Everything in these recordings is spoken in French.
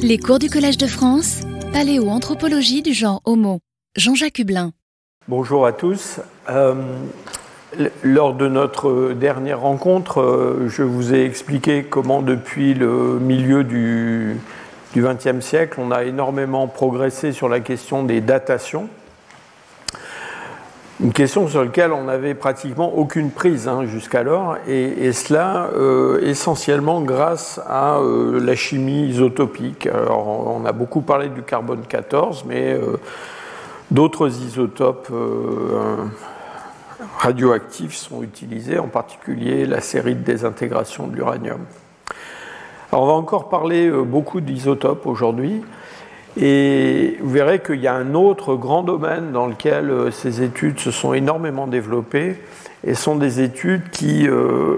Les cours du Collège de France, paléoanthropologie du genre Homo. Jean-Jacques Hublin. Bonjour à tous. Euh, lors de notre dernière rencontre, euh, je vous ai expliqué comment depuis le milieu du XXe siècle, on a énormément progressé sur la question des datations une question sur laquelle on n'avait pratiquement aucune prise hein, jusqu'alors, et, cela euh, essentiellement grâce à euh, la chimie isotopique. Alors, on a beaucoup parlé du carbone 14, mais euh, d'autres isotopes radioactifs sont utilisés, en particulier la série de désintégration de l'uranium. On va encore parler beaucoup d'isotopes aujourd'hui. Et vous verrez qu'il y a un autre grand domaine dans lequel euh, ces études se sont énormément développées, et sont des études qui euh,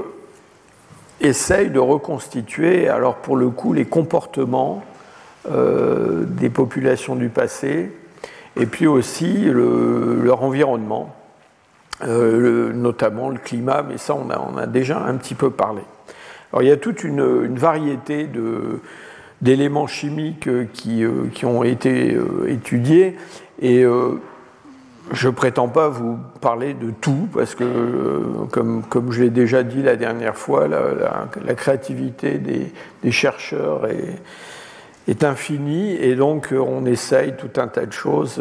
essayent de reconstituer, alors pour le coup, les comportements euh, des populations du passé, et puis aussi leur environnement, notamment le climat, mais ça on a, a, déjà un petit peu parlé. Alors il y a toute une, une variété de d'éléments chimiques euh, qui, euh, qui, ont été euh, étudiés. Et je ne prétends pas vous parler de tout, parce que, comme, comme je l'ai déjà dit la dernière fois, la, la, créativité des, des chercheurs est, infinie, et donc on essaye tout un tas de choses.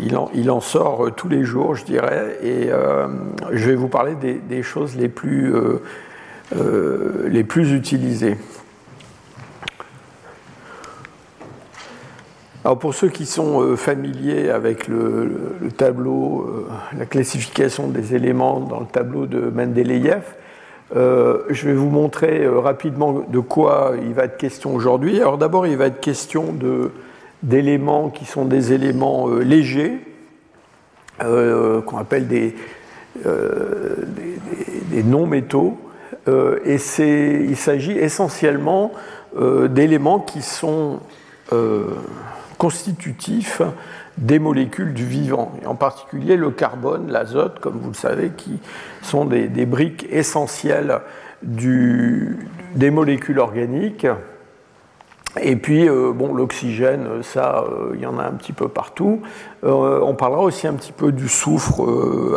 Il en, il en sort tous les jours, je dirais, et je vais vous parler des, des choses les plus, les plus utilisées. Alors pour ceux qui sont euh, familiers avec le, tableau, euh, la classification des éléments dans le tableau de Mendeleïev, euh, je vais vous montrer rapidement de quoi il va être question aujourd'hui. Alors d'abord, il va être question d'éléments qui sont des éléments légers, qu'on appelle des, des non-métaux. et il s'agit essentiellement d'éléments qui sont constitutifs des molécules du vivant, et en particulier le carbone, l'azote, comme vous le savez, qui sont des, briques essentielles des molécules organiques. Et puis, euh, bon, l'oxygène, ça, euh, il y en a un petit peu partout. Euh, on parlera aussi un petit peu du soufre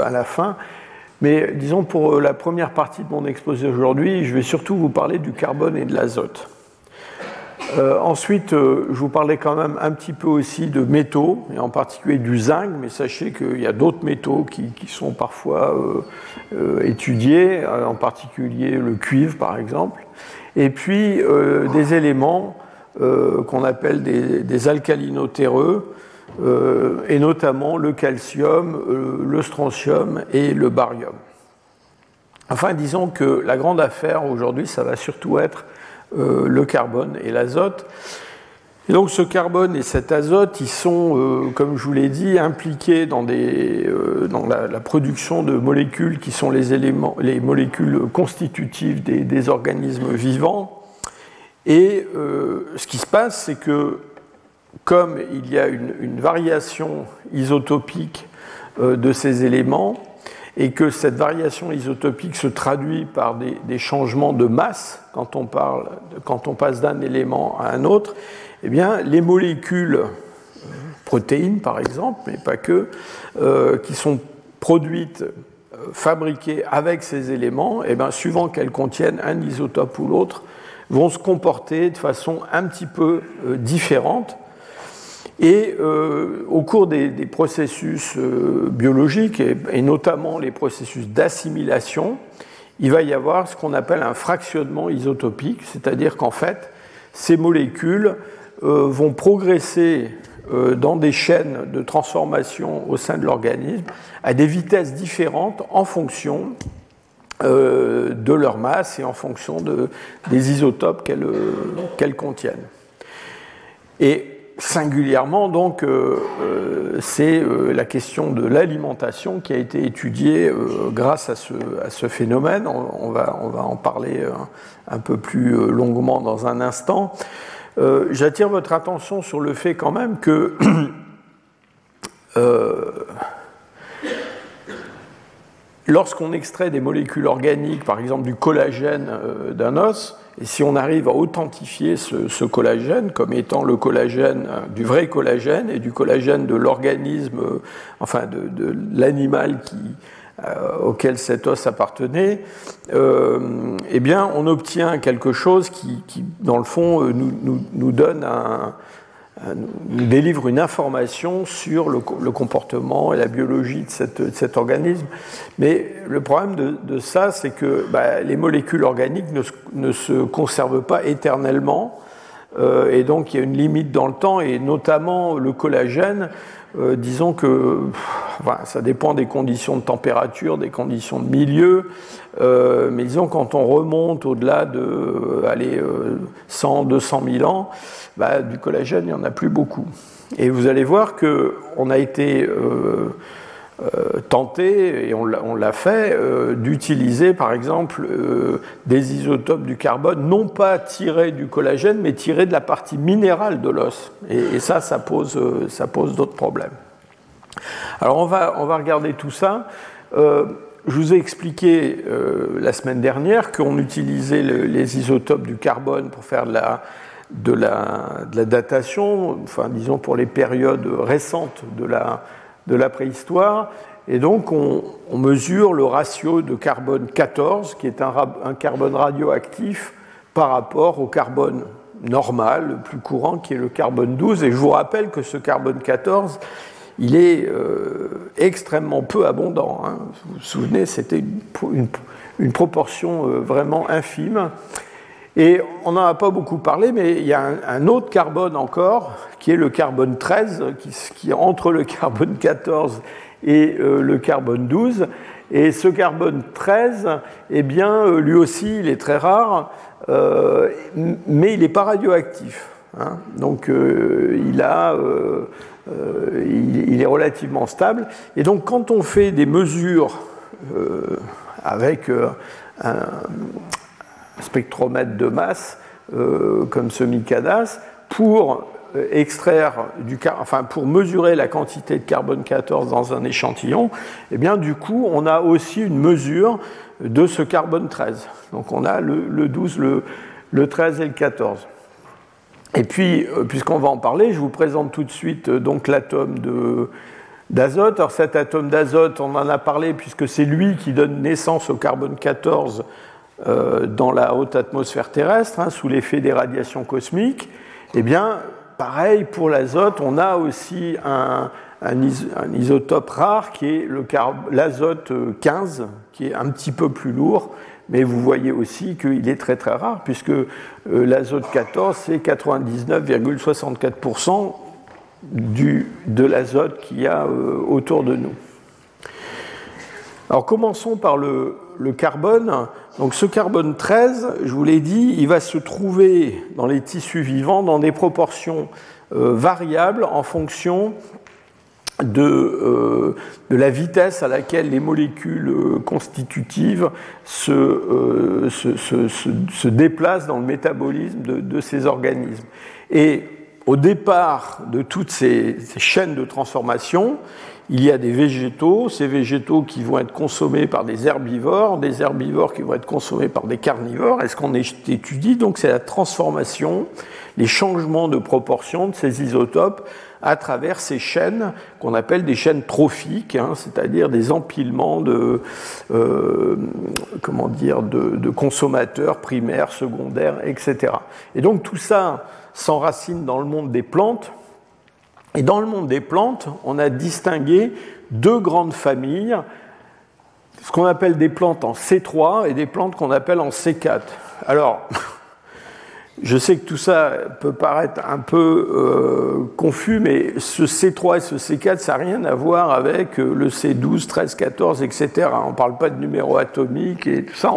à la fin. Mais disons, pour la première partie de mon exposé aujourd'hui, je vais surtout vous parler du carbone et de l'azote. Euh, ensuite, euh, je vous parlais quand même un petit peu aussi de métaux, et en particulier du zinc, mais sachez qu'il y a d'autres métaux qui, sont parfois euh, étudiés, en particulier le cuivre par exemple, et puis des éléments qu'on appelle des, des alcalinotéreux, et notamment le calcium, le strontium et le barium. Enfin, disons que la grande affaire aujourd'hui, ça va surtout être le carbone et l'azote. Et donc ce carbone et cet azote, ils sont, euh, comme je vous l'ai dit, impliqués dans, euh, la, production de molécules qui sont les, éléments, les molécules constitutives des, organismes vivants. Et ce qui se passe, c'est que comme il y a une, une variation isotopique de ces éléments, et que cette variation isotopique se traduit par des, changements de masse quand on, parle, quand on passe d'un élément à un autre, eh bien, les molécules, euh, protéines par exemple, mais pas que, euh, qui sont produites, euh, fabriquées avec ces éléments, eh bien, suivant qu'elles contiennent un isotope ou l'autre, vont se comporter de façon un petit peu différente et euh, au cours des, processus euh, biologiques, et, notamment les processus d'assimilation, il va y avoir ce qu'on appelle un fractionnement isotopique, c'est-à-dire qu'en fait, ces molécules euh, vont progresser dans des chaînes de transformation au sein de l'organisme à des vitesses différentes en fonction de leur masse et en fonction de, des isotopes qu'elles contiennent. Et singulièrement, donc, euh, euh, c'est euh, la question de l'alimentation qui a été étudiée grâce à ce, phénomène. On, va, on, va, en parler un, peu plus longuement dans un instant. J'attire votre attention sur le fait quand même que lorsqu'on extrait des molécules organiques, par exemple du collagène d'un os, et si on arrive à authentifier ce, collagène comme étant le collagène du vrai collagène et du collagène de l'organisme, enfin de, l'animal auquel cet os appartenait, eh bien, on obtient quelque chose qui, dans le fond, nous, donne un, euh, nous délivre une information sur le, comportement et la biologie de, cet organisme. Mais le problème de, ça, c'est que bah, les molécules organiques ne, se conservent pas éternellement. Euh, et donc il y a une limite dans le temps, et notamment le collagène, euh, disons que ça dépend des conditions de température, des conditions de milieu, mais disons quand on remonte au-delà de allez, 100, 200 000 ans, bah, du collagène, il n'y en a plus beaucoup. Et vous allez voir qu'on a été euh, euh, tenté, et on l'a fait, euh, d'utiliser par exemple des isotopes du carbone, non pas tirés du collagène, mais tirés de la partie minérale de l'os. Et, ça, ça pose, ça pose d'autres problèmes. Alors on va, on va regarder tout ça. je vous ai expliqué la semaine dernière qu'on utilisait les isotopes du carbone pour faire de la, de la, datation, enfin disons pour les périodes récentes de la, de la préhistoire. Et donc on, mesure le ratio de carbone 14, qui est un, carbone radioactif, par rapport au carbone normal, le plus courant, qui est le carbone 12. Et je vous rappelle que ce carbone 14, il est euh, extrêmement peu abondant. Hein. Vous vous souvenez, c'était une, une, proportion euh, vraiment infime. Et on n'en a pas beaucoup parlé, mais il y a un, autre carbone encore, qui est le carbone 13, qui, est entre le carbone 14 et euh, le carbone 12. Et ce carbone 13, eh bien, euh, lui aussi, il est très rare, euh, mais il n'est pas radioactif. Hein. Donc, il, a, il, est relativement stable. Et donc, quand on fait des mesures avec un, spectromètre de masse euh, comme ce Micadas pour euh, extraire du enfin pour mesurer la quantité de carbone 14 dans un échantillon, et eh bien du coup on a aussi une mesure de ce carbone 13. Donc on a le, 12, le, le, 13 et le 14. Et puis, euh, puisqu'on va en parler, je vous présente tout de suite donc l'atome d'azote. Alors cet atome d'azote, on en a parlé puisque c'est lui qui donne naissance au carbone 14 euh, dans la haute atmosphère terrestre, hein, sous l'effet des radiations cosmiques, eh bien, pareil pour l'azote, on a aussi un, isotope rare qui est l'azote 15, qui est un petit peu plus lourd, mais vous voyez aussi qu'il est très très rare, puisque euh, l'azote 14, c'est 99,64% de l'azote qu'il y a euh, autour de nous. Alors commençons par le carbone. Donc ce carbone 13, je vous l'ai dit, il va se trouver dans les tissus vivants dans des proportions euh, variables en fonction de, euh, de, la vitesse à laquelle les molécules euh, constitutives se, déplacent dans le métabolisme de, ces organismes. Et au départ de toutes ces chaînes de transformation, il y a des végétaux, ces végétaux qui vont être consommés par des herbivores, des herbivores qui vont être consommés par des carnivores. Et ce qu'on étudie, donc, c'est la transformation, les changements de proportion de ces isotopes à travers ces chaînes qu'on appelle des chaînes trophiques, hein, c'est-à-dire des empilements de, euh, comment dire, de, de, consommateurs primaires, secondaires, etc. Et donc tout ça s'enracine dans le monde des plantes, et dans le monde des plantes, on a distingué deux grandes familles, ce qu'on appelle des plantes en C3 et des plantes qu'on appelle en C4. Alors, je sais que tout ça peut paraître un peu euh, confus, mais ce C3 et ce C4, ça n'a rien à voir avec euh, le C12, 13, 14, etc. On ne parle pas de numéro atomique et tout ça,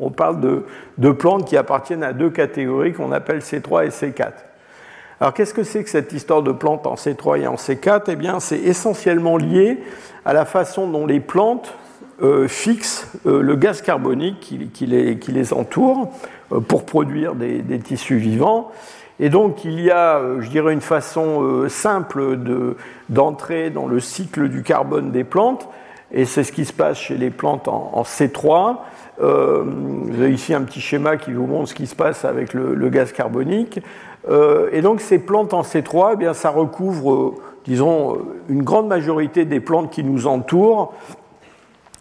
on parle, de, de plantes qui appartiennent à deux catégories qu'on appelle C3 et C4. Alors qu'est-ce que c'est que cette histoire de plantes en C3 et en C4 Eh bien, c'est essentiellement lié à la façon dont les plantes euh, fixent euh, le gaz carbonique qui, les, entoure euh, pour produire des, tissus vivants. Et donc, il y a, je dirais, une façon simple d'entrer dans le cycle du carbone des plantes. et c'est ce qui se passe chez les plantes en, C3. Euh, vous avez ici un petit schéma qui vous montre ce qui se passe avec le, gaz carbonique. Euh, et donc ces plantes en C3, eh bien, ça recouvre, disons, une grande majorité des plantes qui nous entourent.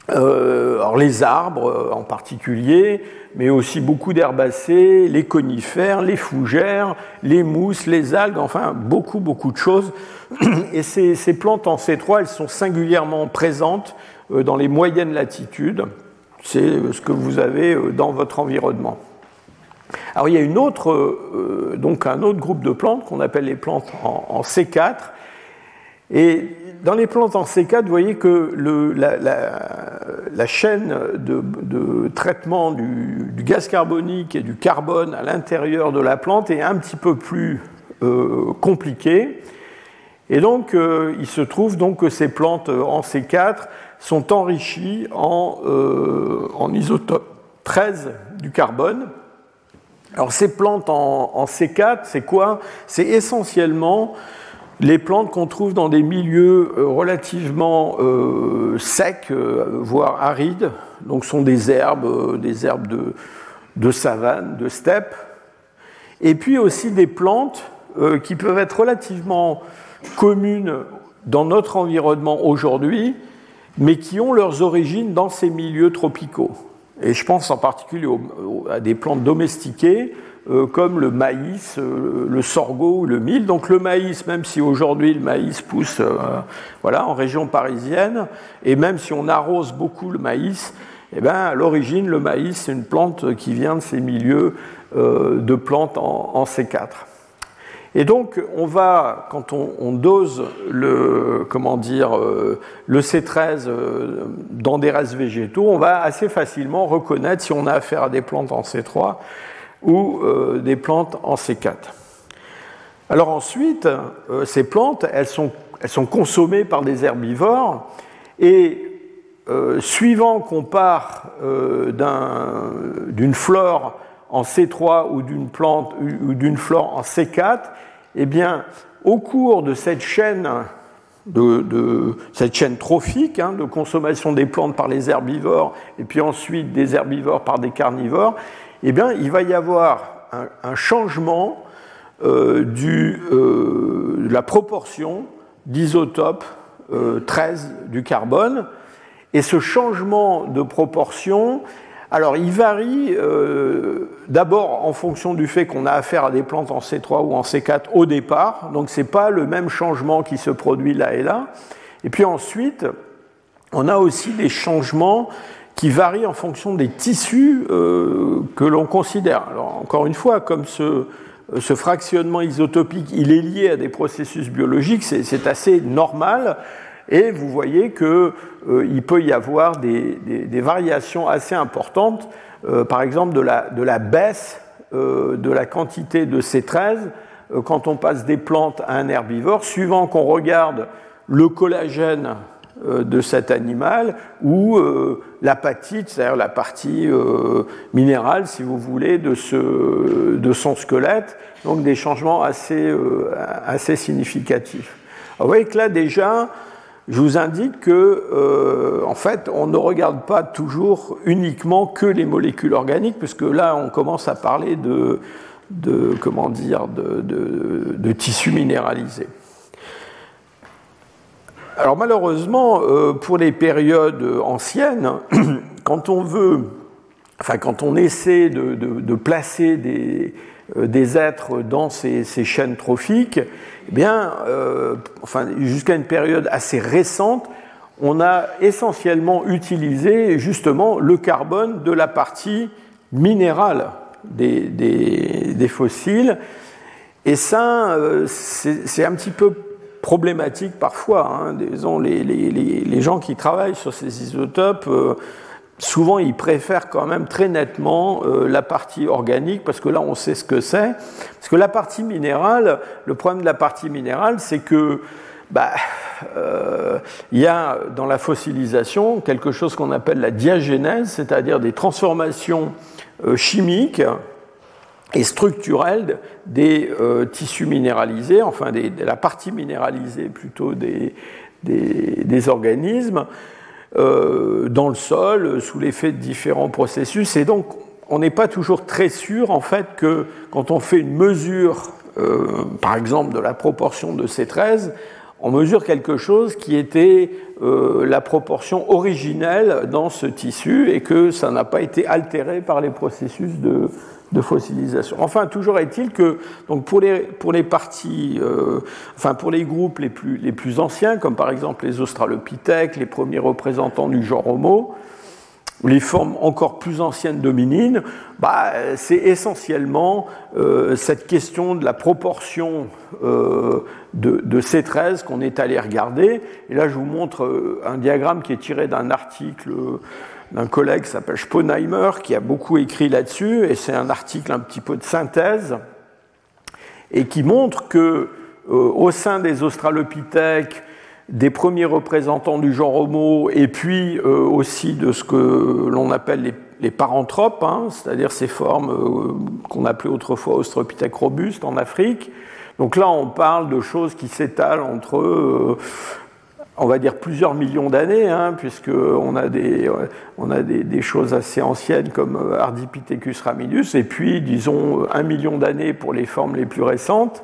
alors les arbres en particulier, mais aussi beaucoup d'herbacées, les conifères, les fougères, les mousses, les algues, enfin beaucoup, beaucoup de choses. Et ces, plantes en C3, elles sont singulièrement présentes euh, dans les moyennes latitudes. C'est euh, ce que vous avez euh, dans votre environnement. Alors il y a une autre, donc un autre groupe de plantes qu'on appelle les plantes en, C4. Et dans les plantes en C4, vous voyez que la, chaîne de, traitement du, gaz carbonique et du carbone à l'intérieur de la plante est un petit peu plus euh, compliquée. Et donc, euh, il se trouve donc que ces plantes en C4 sont enrichies en, euh, isotope 13 du carbone. Alors, ces plantes en, en C4, c'est quoi? C'est essentiellement les plantes qu'on trouve dans des milieux euh, relativement euh, secs, voire arides, donc sont des herbes, des herbes de, savane, de steppe, et puis aussi des plantes qui peuvent être relativement communes dans notre environnement aujourd'hui, mais qui ont leurs origines dans ces milieux tropicaux. Et je pense en particulier à des plantes domestiquées, euh, comme le maïs, euh, le sorgho ou le mil. Donc le maïs, même si aujourd'hui le maïs pousse euh, voilà, en région parisienne, et même si on arrose beaucoup le maïs, eh ben, à l'origine, le maïs, c'est une plante qui vient de ces milieux de plantes en, C4. Et donc, on va, quand on, dose le, comment dire, le C13 dans des restes végétaux, on va assez facilement reconnaître si on a affaire à des plantes en C3 ou euh, des plantes en C4. Alors ensuite, euh, ces plantes, elles sont, elles sont, consommées par des herbivores et euh, suivant qu'on part d'une flore en C3 ou d'une plante ou d'une flore en C4, eh bien, au cours de cette chaîne trophique hein, de consommation des plantes par les herbivores et puis ensuite des herbivores par des carnivores, eh bien, il va y avoir un, changement euh, euh, de la proportion d'isotope 13 euh, du carbone. Et ce changement de proportion, alors il varie d'abord en fonction du fait qu'on a affaire à des plantes en C3 ou en C4 au départ, donc ce n'est pas le même changement qui se produit là et là. Et puis ensuite, on a aussi des changements qui varie en fonction des tissus euh, que l'on considère. Alors, encore une fois, comme ce, ce, fractionnement isotopique, il est lié à des processus biologiques, c'est assez normal, et vous voyez qu'il euh, peut y avoir des, variations assez importantes, euh, par exemple de la, baisse de la quantité de C13 quand on passe des plantes à un herbivore, suivant qu'on regarde le collagène euh, de cet animal ou euh, l'apatite, c'est-à-dire la partie euh, minérale, si vous voulez, de, son squelette, donc des changements assez significatifs. vous voyez que là déjà, je vous indique que, en fait, on ne regarde pas toujours uniquement que les molécules organiques, puisque là, on commence à parler de, comment dire, de, tissus minéralisés. Alors malheureusement, euh, pour les périodes anciennes, quand on veut, enfin quand on essaie de, placer euh, des, êtres dans ces, chaînes trophiques, eh bien, euh, enfin, jusqu'à une période assez récente, on a essentiellement utilisé justement le carbone de la partie minérale des fossiles. Et ça, c'est un petit peu problématique parfois. Hein. Les, les, les, gens qui travaillent sur ces isotopes, euh, souvent ils préfèrent quand même très nettement euh, la partie organique parce que là on sait ce que c'est. Parce que la partie minérale, le problème de la partie minérale, c'est que bah, euh, il y a dans la fossilisation quelque chose qu'on appelle la diagénèse, c'est-à-dire des transformations chimiques et structurelle des euh, tissus minéralisés, enfin de la partie minéralisée plutôt des, des, organismes, dans le sol sous l'effet de différents processus. Et donc, on n'est pas toujours très sûr, en fait, que quand on fait une mesure, par exemple, de la proportion de ces 13, on mesure quelque chose qui était euh, la proportion originelle dans ce tissu et que ça n'a pas été altéré par les processus de, fossilisation. Enfin, toujours est-il que donc pour les, parties, euh, enfin pour les groupes les plus, anciens, comme par exemple les Australopithèques, les premiers représentants du genre Homo, les formes encore plus anciennes dominines, bah, c'est essentiellement euh, cette question de la proportion euh, de, de, ces 13 qu'on est allé regarder. Et là, je vous montre un diagramme qui est tiré d'un article d'un collègue qui s'appelle Sponheimer, qui a beaucoup écrit là-dessus, et c'est un article un petit peu de synthèse, et qui montre que au sein des Australopithèques, des premiers représentants du genre Homo et puis euh, aussi de ce que l'on appelle les, paranthropes, hein, c'est-à-dire ces formes euh, qu'on appelait autrefois Australopithèques robustes en Afrique. Donc là, on parle de choses qui s'étalent entre, euh, on va dire, plusieurs millions d'années, hein, puisqu'on a, des, on a des, choses assez anciennes comme Ardipithecus ramidus, et puis, disons, un million d'années pour les formes les plus récentes.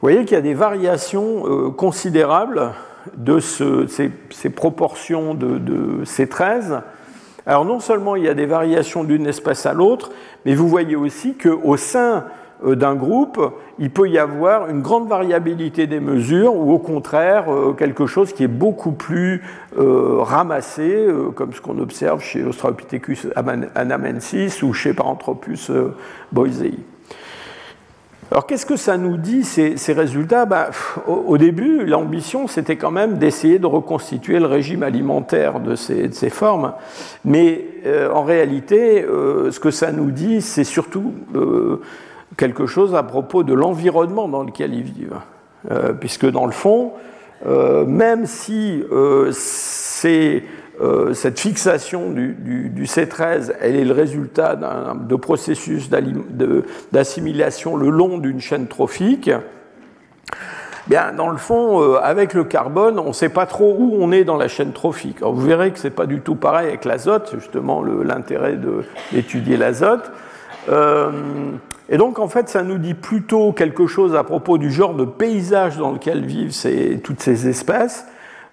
Vous voyez qu'il y a des variations considérables de ces, proportions de, de, ces 13. Alors non seulement il y a des variations d'une espèce à l'autre, mais vous voyez aussi qu'au sein euh, d'un groupe, il peut y avoir une grande variabilité des mesures ou au contraire euh, quelque chose qui est beaucoup plus euh, ramassé, comme ce qu'on observe chez Australopithecus anamensis ou chez Paranthropus boisei. Alors qu'est-ce que ça nous dit ces, résultats? Ben, au, début, l'ambition, c'était quand même d'essayer de reconstituer le régime alimentaire de ces, formes. Mais euh, en réalité, euh, ce que ça nous dit, c'est surtout euh, quelque chose à propos de l'environnement dans lequel ils vivent. puisque dans le fond, même si c'est euh, cette fixation du, C13, elle est le résultat de processus d'assimilation le long d'une chaîne trophique. Bien, dans le fond, euh, avec le carbone, on ne sait pas trop où on est dans la chaîne trophique. Alors, vous verrez que ce n'est pas du tout pareil avec l'azote, justement l'intérêt d'étudier l'azote. Euh, et donc, en fait, ça nous dit plutôt quelque chose à propos du genre de paysage dans lequel vivent toutes ces espèces.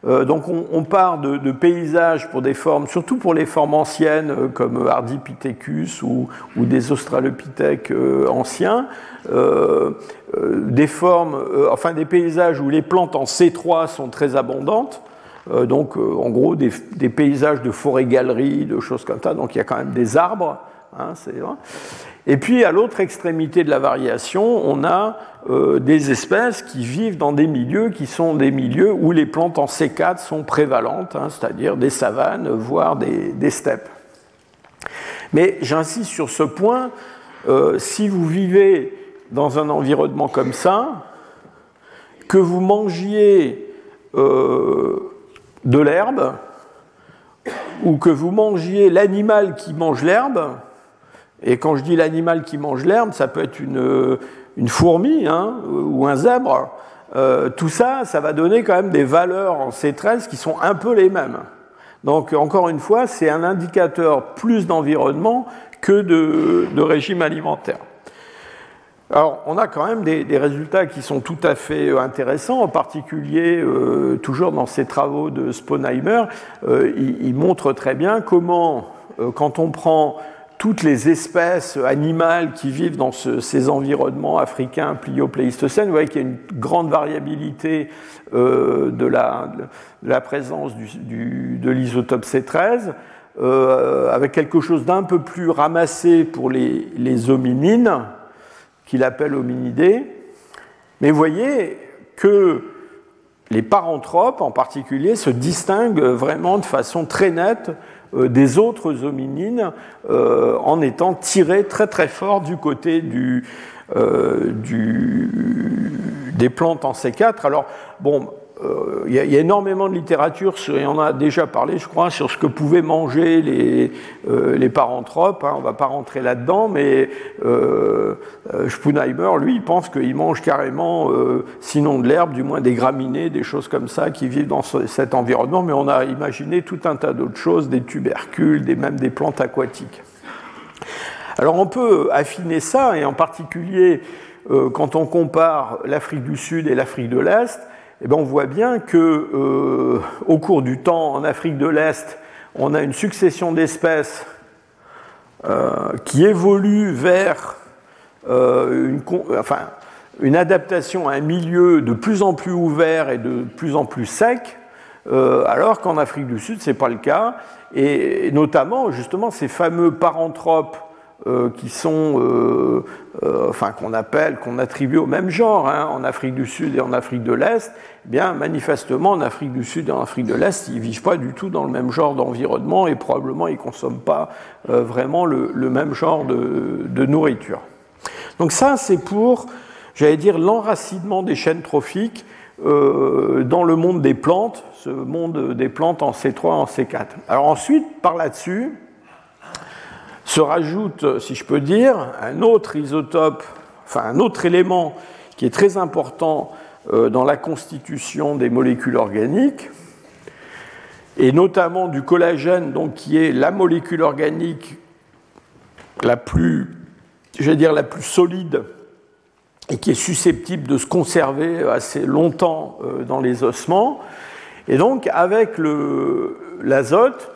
Euh, donc on, part de, paysages pour des formes, surtout pour les formes anciennes euh, comme Ardipithecus ou, des Australopithèques euh, anciens, des formes, enfin des paysages où les plantes en C3 sont très abondantes. donc en gros des, des paysages de forêt-galeries, de choses comme ça. Donc il y a quand même des arbres. Hein, et puis à l'autre extrémité de la variation, on a euh, des espèces qui vivent dans des milieux qui sont des milieux où les plantes en C4 sont prévalentes, hein, c'est-à-dire des savanes, voire des, steppes. Mais j'insiste sur ce point, euh, si vous vivez dans un environnement comme ça, que vous mangiez euh, de l'herbe, ou que vous mangiez l'animal qui mange l'herbe, et quand je dis l'animal qui mange l'herbe, ça peut être une, une fourmi hein, ou un zèbre, euh, tout ça, ça va donner quand même des valeurs en C13 qui sont un peu les mêmes. Donc encore une fois, c'est un indicateur plus d'environnement que de, régime alimentaire. Alors, on a quand même des, résultats qui sont tout à fait euh, intéressants, en particulier, euh, toujours dans ces travaux de Sponheimer, il, montre très bien comment, quand on prend toutes les espèces animales qui vivent dans ces environnements africains plio-pléistocènes. Vous voyez qu'il y a une grande variabilité euh, de, la, présence de l'isotope C13, euh, avec quelque chose d'un peu plus ramassé pour les, les hominines, qu'il appelle hominidés. Mais vous voyez que les paranthropes en particulier se distinguent vraiment de façon très nette des autres hominines euh, en étant tirés très très fort du côté euh, des plantes en C4. Alors, bon, euh, il y, a énormément de littérature, et on a déjà parlé, je crois, sur ce que pouvaient manger les, euh, paranthropes. Hein, on ne va pas rentrer là-dedans, mais euh, Spunheimer, lui, pense qu'ils mangent carrément, sinon de l'herbe, du moins des graminées, des choses comme ça, qui vivent dans cet environnement. Mais on a imaginé tout un tas d'autres choses, des tubercules, même des plantes aquatiques. Alors on peut affiner ça, et en particulier quand on compare l'Afrique du Sud et l'Afrique de l'Est, eh ben, on voit bien que euh, au cours du temps, en Afrique de l'Est, on a une succession d'espèces euh, qui évoluent vers euh, une, adaptation à un milieu de plus en plus ouvert et de plus en plus sec, alors qu'en Afrique du Sud, ce n'est pas le cas. Et, notamment, justement, ces fameux paranthropes euh, qui sont, euh, euh, enfin qu'on appelle, qu'on attribue au même genre hein, en Afrique du Sud et en Afrique de l'Est, eh bien manifestement en Afrique du Sud et en Afrique de l'Est, ils vivent pas du tout dans le même genre d'environnement et probablement ils consomment pas vraiment le, même genre de, de, nourriture. Donc ça, c'est pour, j'allais dire, l'enracinement des chaînes trophiques dans le monde des plantes, ce monde des plantes en C3, en C4. Alors ensuite, par là-dessus, se rajoute, si je peux dire, un autre isotope, enfin un autre élément qui est très important euh, dans la constitution des molécules organiques, et notamment du collagène, donc qui est la molécule organique la plus, dire, la plus solide et qui est susceptible de se conserver assez longtemps euh, dans les ossements. Et donc, avec l'azote,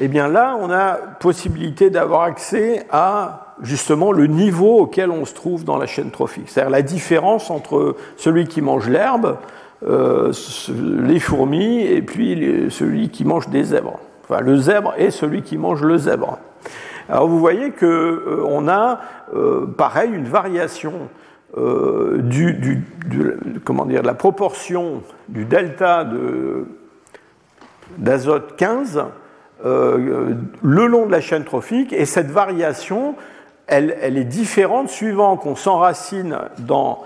eh bien là, on a possibilité d'avoir accès à justement le niveau auquel on se trouve dans la chaîne trophique. C'est-à-dire la différence entre celui qui mange l'herbe, euh, les fourmis, et puis celui qui mange des zèbres. Enfin, le zèbre et celui qui mange le zèbre. Alors vous voyez qu'on euh, a, euh, pareil, une variation du, comment dire, de la proportion du delta d'azote 15 euh, le long de la chaîne trophique, et cette variation, elle, est différente suivant qu'on s'enracine dans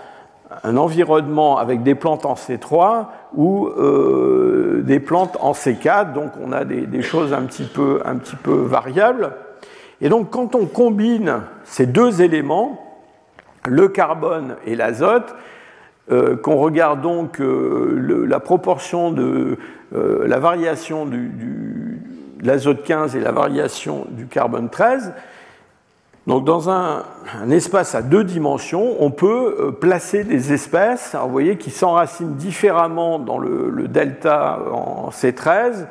un environnement avec des plantes en C3 ou euh, des plantes en C4, donc on a des, choses un petit, peu, variables. Et donc quand on combine ces deux éléments, le carbone et l'azote, euh, qu'on regarde donc la proportion de la variation du, l'azote 15 et la variation du carbone 13. Donc dans un, espace à deux dimensions, on peut euh, placer des espèces, vous voyez, qui s'enracinent différemment dans le, delta en C13,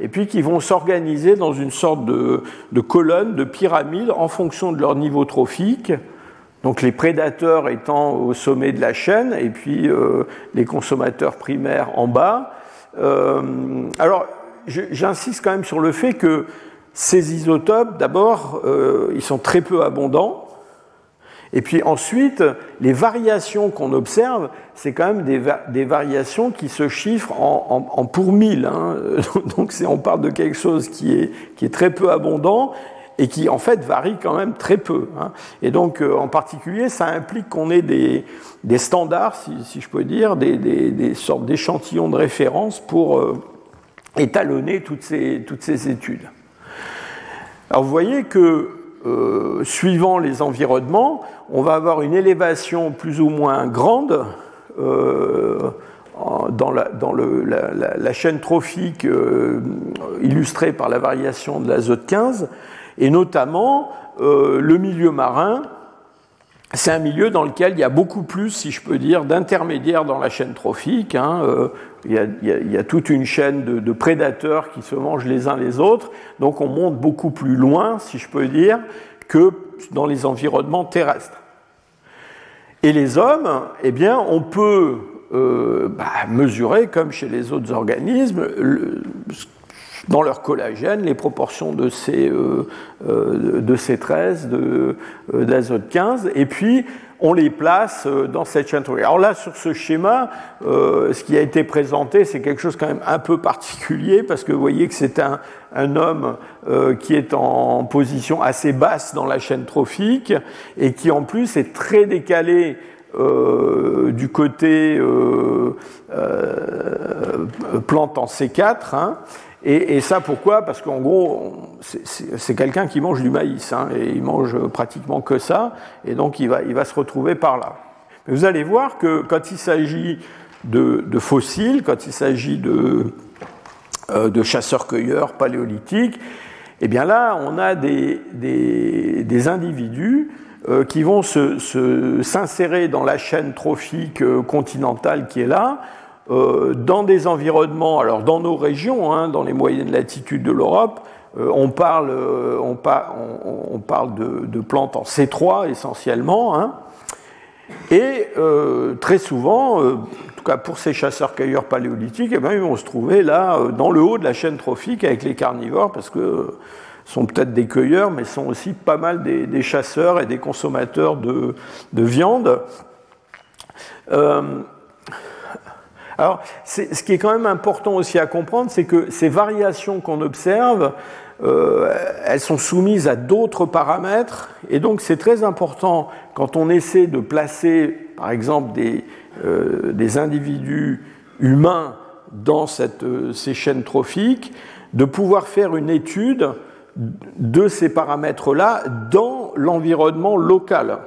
et puis qui vont s'organiser dans une sorte de, colonne, de pyramide, en fonction de leur niveau trophique. Donc les prédateurs étant au sommet de la chaîne, et puis euh, les consommateurs primaires en bas. Euh, alors j'insiste quand même sur le fait que ces isotopes, d'abord, euh, ils sont très peu abondants. Et puis ensuite, les variations qu'on observe, c'est quand même des, variations qui se chiffrent en, pour mille. Hein. Donc on parle de quelque chose qui est, qui est, très peu abondant et qui en fait varie quand même très peu. Hein. Et donc euh, en particulier, ça implique qu'on ait des, standards, si, je peux dire, des, sortes d'échantillons de référence pour... Euh, étalonner toutes ces, toutes ces études. Alors vous voyez que euh, suivant les environnements, on va avoir une élévation plus ou moins grande euh, dans, la, chaîne trophique euh, illustrée par la variation de l'azote 15, et notamment le milieu marin c'est un milieu dans lequel il y a beaucoup plus, si je peux dire, d'intermédiaires dans la chaîne trophique. Hein. Euh, il, y a, toute une chaîne de, prédateurs qui se mangent les uns les autres. Donc on monte beaucoup plus loin, si je peux dire, que dans les environnements terrestres. Et les hommes, eh bien, on peut euh, bah, mesurer, comme chez les autres organismes, dans leur collagène les proportions de ces, euh, euh, de ces 13, euh, d'azote 15, et puis on les place dans cette chaîne Alors là, sur ce schéma, ce qui a été présenté, c'est quelque chose quand même un peu particulier, parce que vous voyez que c'est un, un, homme qui est en position assez basse dans la chaîne trophique, et qui en plus est très décalé du côté plante en C4. Hein. Et, ça pourquoi? Parce qu'en gros, c'est quelqu'un qui mange du maïs, hein, et il mange pratiquement que ça, et donc il va, il va se retrouver par là. Mais vous allez voir que quand il s'agit de, fossiles, quand il s'agit de, euh, de chasseurs-cueilleurs paléolithiques, eh bien là, on a des, des, individus euh, qui vont s'insérer se, dans la chaîne trophique euh, continentale qui est là, dans des environnements, alors dans nos régions, hein, dans les moyennes latitudes de l'Europe, on parle, on, on, parle de, plantes en C3 essentiellement, hein, et très souvent, cas pour ces chasseurs-cueilleurs paléolithiques, eh bien, ils vont se trouver là, euh, dans le haut de la chaîne trophique avec les carnivores, parce que euh, sont peut-être des cueilleurs, mais sont aussi pas mal des, chasseurs et des consommateurs de, viande. Euh, alors, ce qui est quand même important aussi à comprendre, c'est que ces variations qu'on observe, elles sont soumises à d'autres paramètres, et donc c'est très important quand on essaie de placer, par exemple, des, euh, individus humains dans euh, ces chaînes trophiques, de pouvoir faire une étude de ces paramètres-là dans l'environnement local.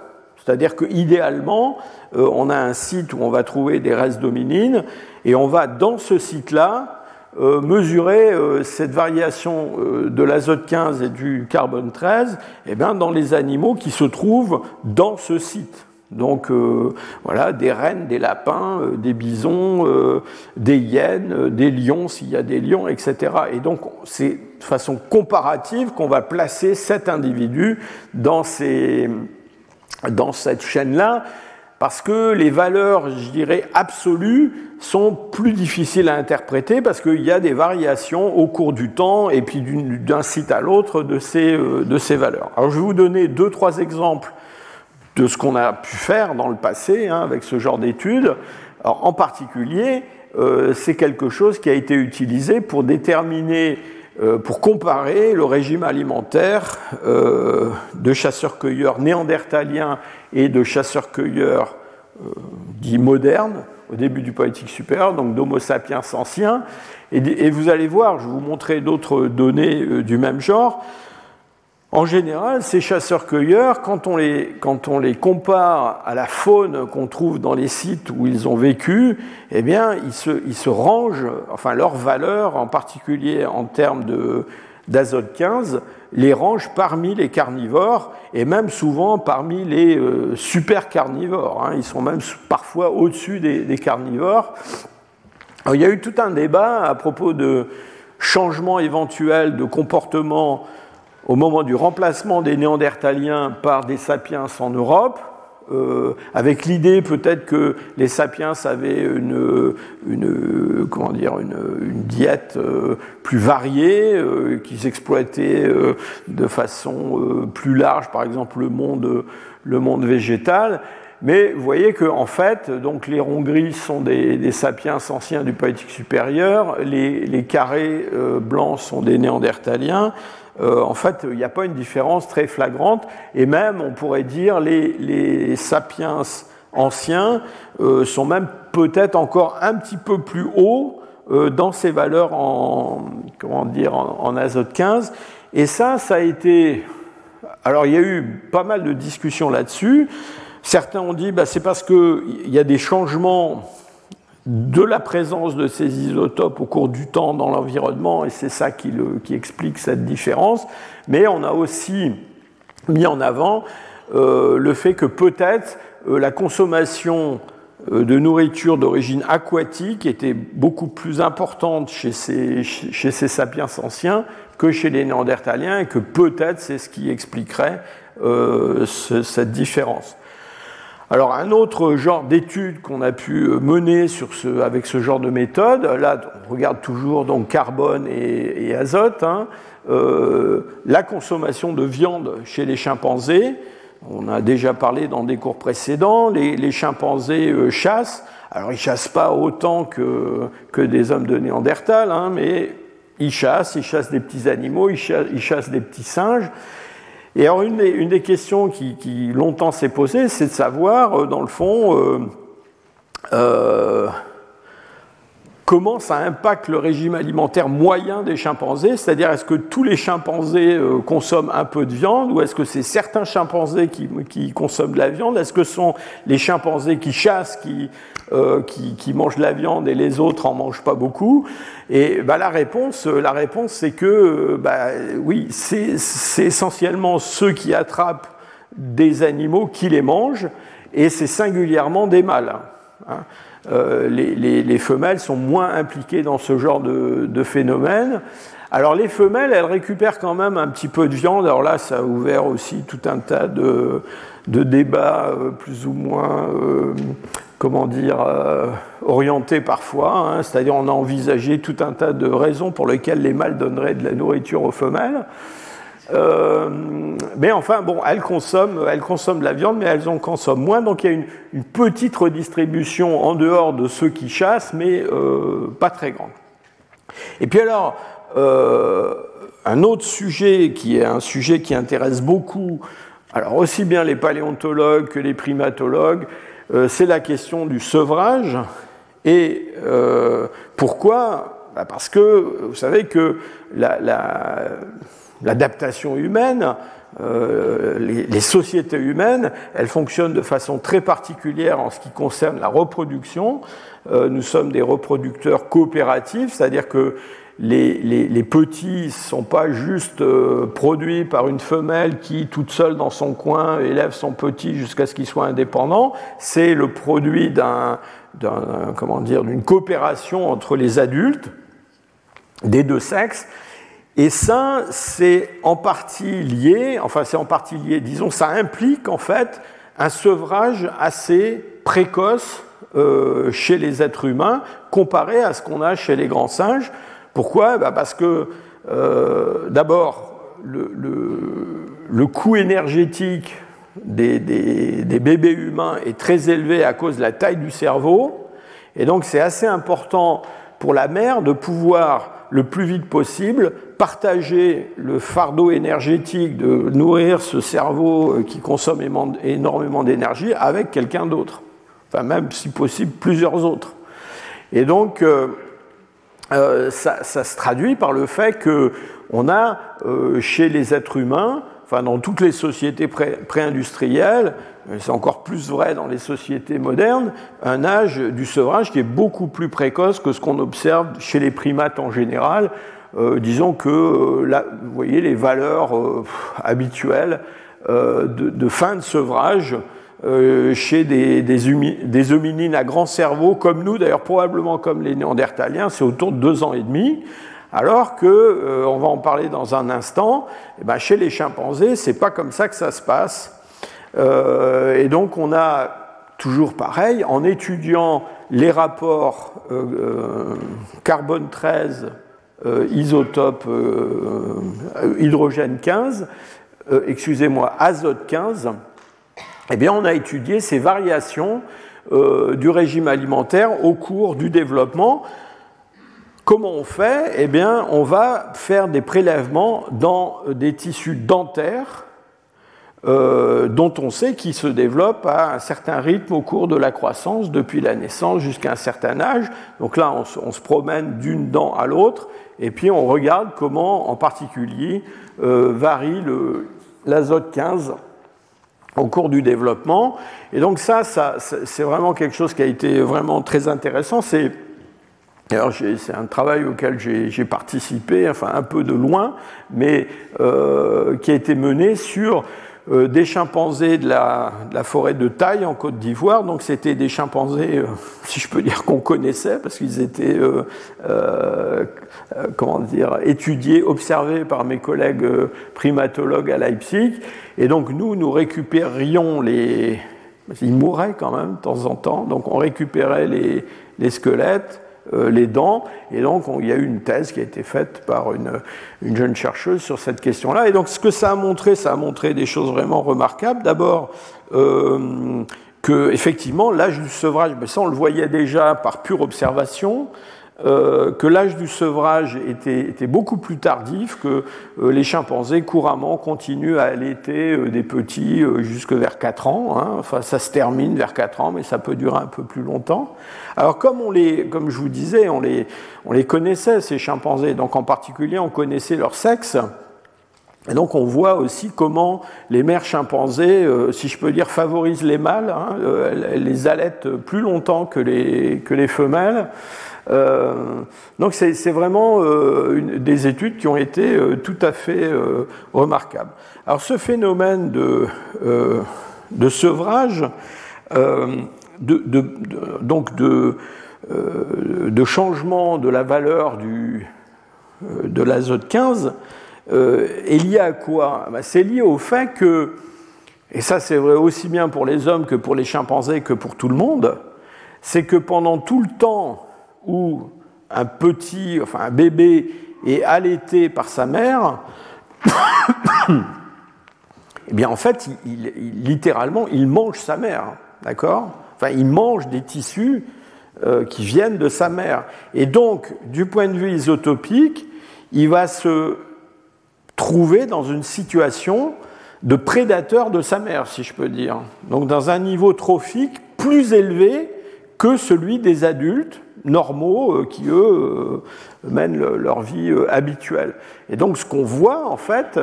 C'est-à-dire qu'idéalement, euh, on a un site où on va trouver des restes dominines et on va dans ce site-là mesurer cette variation de l'azote 15 et du carbone 13 et eh bien, dans les animaux qui se trouvent dans ce site. Donc euh, voilà, des rennes, des lapins, euh, des bisons, euh, des hyènes, des lions s'il y a des lions, etc. Et donc c'est de façon comparative qu'on va placer cet individu dans, dans cette chaîne-là, parce que les valeurs, je dirais, absolues sont plus difficiles à interpréter parce qu'il y a des variations au cours du temps et puis d'un site à l'autre de ces, de ces valeurs. Alors je vais vous donner deux, trois exemples de ce qu'on a pu faire dans le passé hein, avec ce genre d'études. En particulier, euh, c'est quelque chose qui a été utilisé pour déterminer, euh, pour comparer le régime alimentaire euh, de chasseurs-cueilleurs néandertaliens et de chasseurs-cueilleurs dits modernes au début du poétique supérieur, donc d'Homo sapiens anciens. et, vous allez voir, je vous montrer d'autres données du même genre. En général, ces chasseurs-cueilleurs, quand, on les, compare à la faune qu'on trouve dans les sites où ils ont vécu, eh bien, ils se, rangent, enfin, leurs valeurs, en particulier en termes d'azote 15, les rangent parmi les carnivores et même souvent parmi les euh, super carnivores. Hein. Ils sont même parfois au-dessus des, carnivores. Il y a eu tout un débat à propos de changements éventuels de comportement au moment du remplacement des Néandertaliens par des sapiens en Europe, euh, avec l'idée peut-être que les sapiens avaient une, une comment dire, une, diète euh, plus variée, euh, qu'ils exploitaient de façon plus large, par exemple le monde, le monde végétal. Mais vous voyez qu'en en fait, donc les ronds gris sont des, sapiens anciens du Paléolithique supérieur, les, les carrés blancs sont des néandertaliens, euh, en fait, il n'y a pas une différence très flagrante, et même, on pourrait dire, les, sapiens anciens euh, sont même peut-être encore un petit peu plus hauts euh, dans ces valeurs en, comment dire, en, azote 15. Et ça, ça a été... Alors, il y a eu pas mal de discussions là-dessus. Certains ont dit, bah, c'est parce qu'il y a des changements de la présence de ces isotopes au cours du temps dans l'environnement, et c'est ça qui, explique cette différence. Mais on a aussi mis en avant euh, le fait que peut-être euh, la consommation euh, de nourriture d'origine aquatique était beaucoup plus importante chez ces, chez ces sapiens anciens que chez les néandertaliens, et que peut-être c'est ce qui expliquerait cette différence. Alors un autre genre d'étude qu'on a pu euh, mener avec ce genre de méthode, là on regarde toujours donc carbone et, azote, hein, euh, la consommation de viande chez les chimpanzés. On a déjà parlé dans des cours précédents, les, chimpanzés euh, chassent. Alors ils chassent pas autant que, que des hommes de Néandertal, hein, mais ils chassent, ils chassent des petits animaux, ils chassent des petits singes. Et alors une des, questions qui, longtemps s'est posée, c'est de savoir, dans le fond, comment ça impacte le régime alimentaire moyen des chimpanzés, c'est-à-dire est-ce que tous les chimpanzés euh, consomment un peu de viande ou est-ce que c'est certains chimpanzés qui, consomment de la viande, est-ce que ce sont les chimpanzés qui chassent euh, qui, mangent de la viande et les autres en mangent pas beaucoup? Et bah, la réponse, la réponse c'est que bah, oui, c'est essentiellement ceux qui attrapent des animaux qui les mangent et c'est singulièrement des mâles. Hein. Euh, les, femelles sont moins impliquées dans ce genre de, phénomène. Alors les femelles, elles récupèrent quand même un petit peu de viande. Alors là, ça a ouvert aussi tout un tas de, débats euh, plus ou moins, euh, comment dire, orientés parfois. Hein. C'est-à-dire on a envisagé tout un tas de raisons pour lesquelles les mâles donneraient de la nourriture aux femelles. Euh, mais enfin, bon, elles consomment, elles consomment de la viande, mais elles en consomment moins. Donc il y a une, petite redistribution en dehors de ceux qui chassent, mais euh, pas très grande. Et puis alors, euh, un autre sujet qui est un sujet qui intéresse beaucoup, alors aussi bien les paléontologues que les primatologues, c'est la question du sevrage. Et pourquoi? Bah, Parce que vous savez que la, la l'adaptation humaine, euh, les, sociétés humaines, elles fonctionnent de façon très particulière en ce qui concerne la reproduction. Euh, nous sommes des reproducteurs coopératifs, c'est-à-dire que les, petits ne sont pas juste euh, produits par une femelle qui, toute seule dans son coin, élève son petit jusqu'à ce qu'il soit indépendant. C'est le produit d'une coopération entre les adultes des deux sexes et ça, c'est en partie lié, enfin c'est en partie lié, disons, ça implique en fait un sevrage assez précoce euh, chez les êtres humains comparé à ce qu'on a chez les grands singes. Pourquoi? Bah, Parce que euh, d'abord, le, coût énergétique des, des, bébés humains est très élevé à cause de la taille du cerveau, et donc c'est assez important pour la mère de pouvoir le plus vite possible partager le fardeau énergétique de nourrir ce cerveau euh, qui consomme énormément d'énergie avec quelqu'un d'autre, enfin même si possible plusieurs autres. Et donc euh, euh, ça, se traduit par le fait que on a chez les êtres humains, enfin dans toutes les sociétés pré-industrielles, c'est encore plus vrai dans les sociétés modernes, un âge du sevrage qui est beaucoup plus précoce que ce qu'on observe chez les primates en général, disons que euh, vous voyez les valeurs euh, habituelles de, fin de sevrage chez des, des, hominines à grand cerveau comme nous, d'ailleurs probablement comme les néandertaliens, c'est autour de deux ans et demi. Alors que, on va en parler dans un instant, eh ben, chez les chimpanzés, c'est pas comme ça que ça se passe. et donc on a toujours pareil, en étudiant les rapports carbone 13 euh, isotope euh, hydrogène 15, euh, excusez-moi, azote 15, eh bien, on a étudié ces variations du régime alimentaire au cours du développement. Comment on fait? Eh bien, on va faire des prélèvements dans des tissus dentaires euh, dont on sait qu'ils se développent à un certain rythme au cours de la croissance, depuis la naissance jusqu'à un certain âge. Donc là, on, se promène d'une dent à l'autre, et puis on regarde comment, en particulier, euh, varie l'azote 15 au cours du développement. Et donc ça, c'est vraiment quelque chose qui a été vraiment très intéressant. C'est c'est un travail auquel j'ai participé, enfin un peu de loin, mais euh, qui a été mené sur euh, des chimpanzés de la, forêt de taille en Côte d'Ivoire. Donc c'était des chimpanzés, euh, si je peux dire, qu'on connaissait parce qu'ils étaient, euh, comment dire, étudiés, observés par mes collègues primatologues à Leipzig. Et donc nous, nous récupérions les... Ils mouraient quand même de temps en temps, donc on récupérait les, squelettes les dents. Et donc, il y a eu une thèse qui a été faite par une, jeune chercheuse sur cette question-là. Et donc, ce que ça a montré, ça a montré des choses vraiment remarquables. D'abord, euh, que effectivement, l'âge du sevrage, ben ça, on le voyait déjà par pure observation. Euh, que l'âge du sevrage était, beaucoup plus tardif, que euh, les chimpanzés couramment continuent à allaiter euh, des petits jusque vers 4 ans. Hein. Enfin, ça se termine vers 4 ans, mais ça peut durer un peu plus longtemps. Alors, comme, on les, comme je vous disais, on les, on les connaissait, ces chimpanzés, donc en particulier, on connaissait leur sexe. Et donc on voit aussi comment les mères chimpanzés, si je peux dire, favorisent les mâles, hein, elles les allaitent plus longtemps que les, que les femelles. Euh, donc c'est vraiment euh, des études qui ont été euh, tout à fait remarquables. Alors ce phénomène de, de sevrage, de, donc de, de, changement de la valeur du, de l'azote 15 est lié à quoi? Ben, C'est lié au fait que, et ça c'est vrai aussi bien pour les hommes que pour les chimpanzés que pour tout le monde, c'est que pendant tout le temps où un petit, enfin un bébé est allaité par sa mère, eh bien en fait, littéralement, il mange sa mère, d'accord? Enfin, il mange des tissus euh, qui viennent de sa mère. Et donc, du point de vue isotopique, il va se trouver dans une situation de prédateur de sa mère, si je peux dire. Donc, dans un niveau trophique plus élevé que celui des adultes normaux euh, qui, eux, euh, mènent leur vie euh, habituelle. Et donc ce qu'on voit, en fait,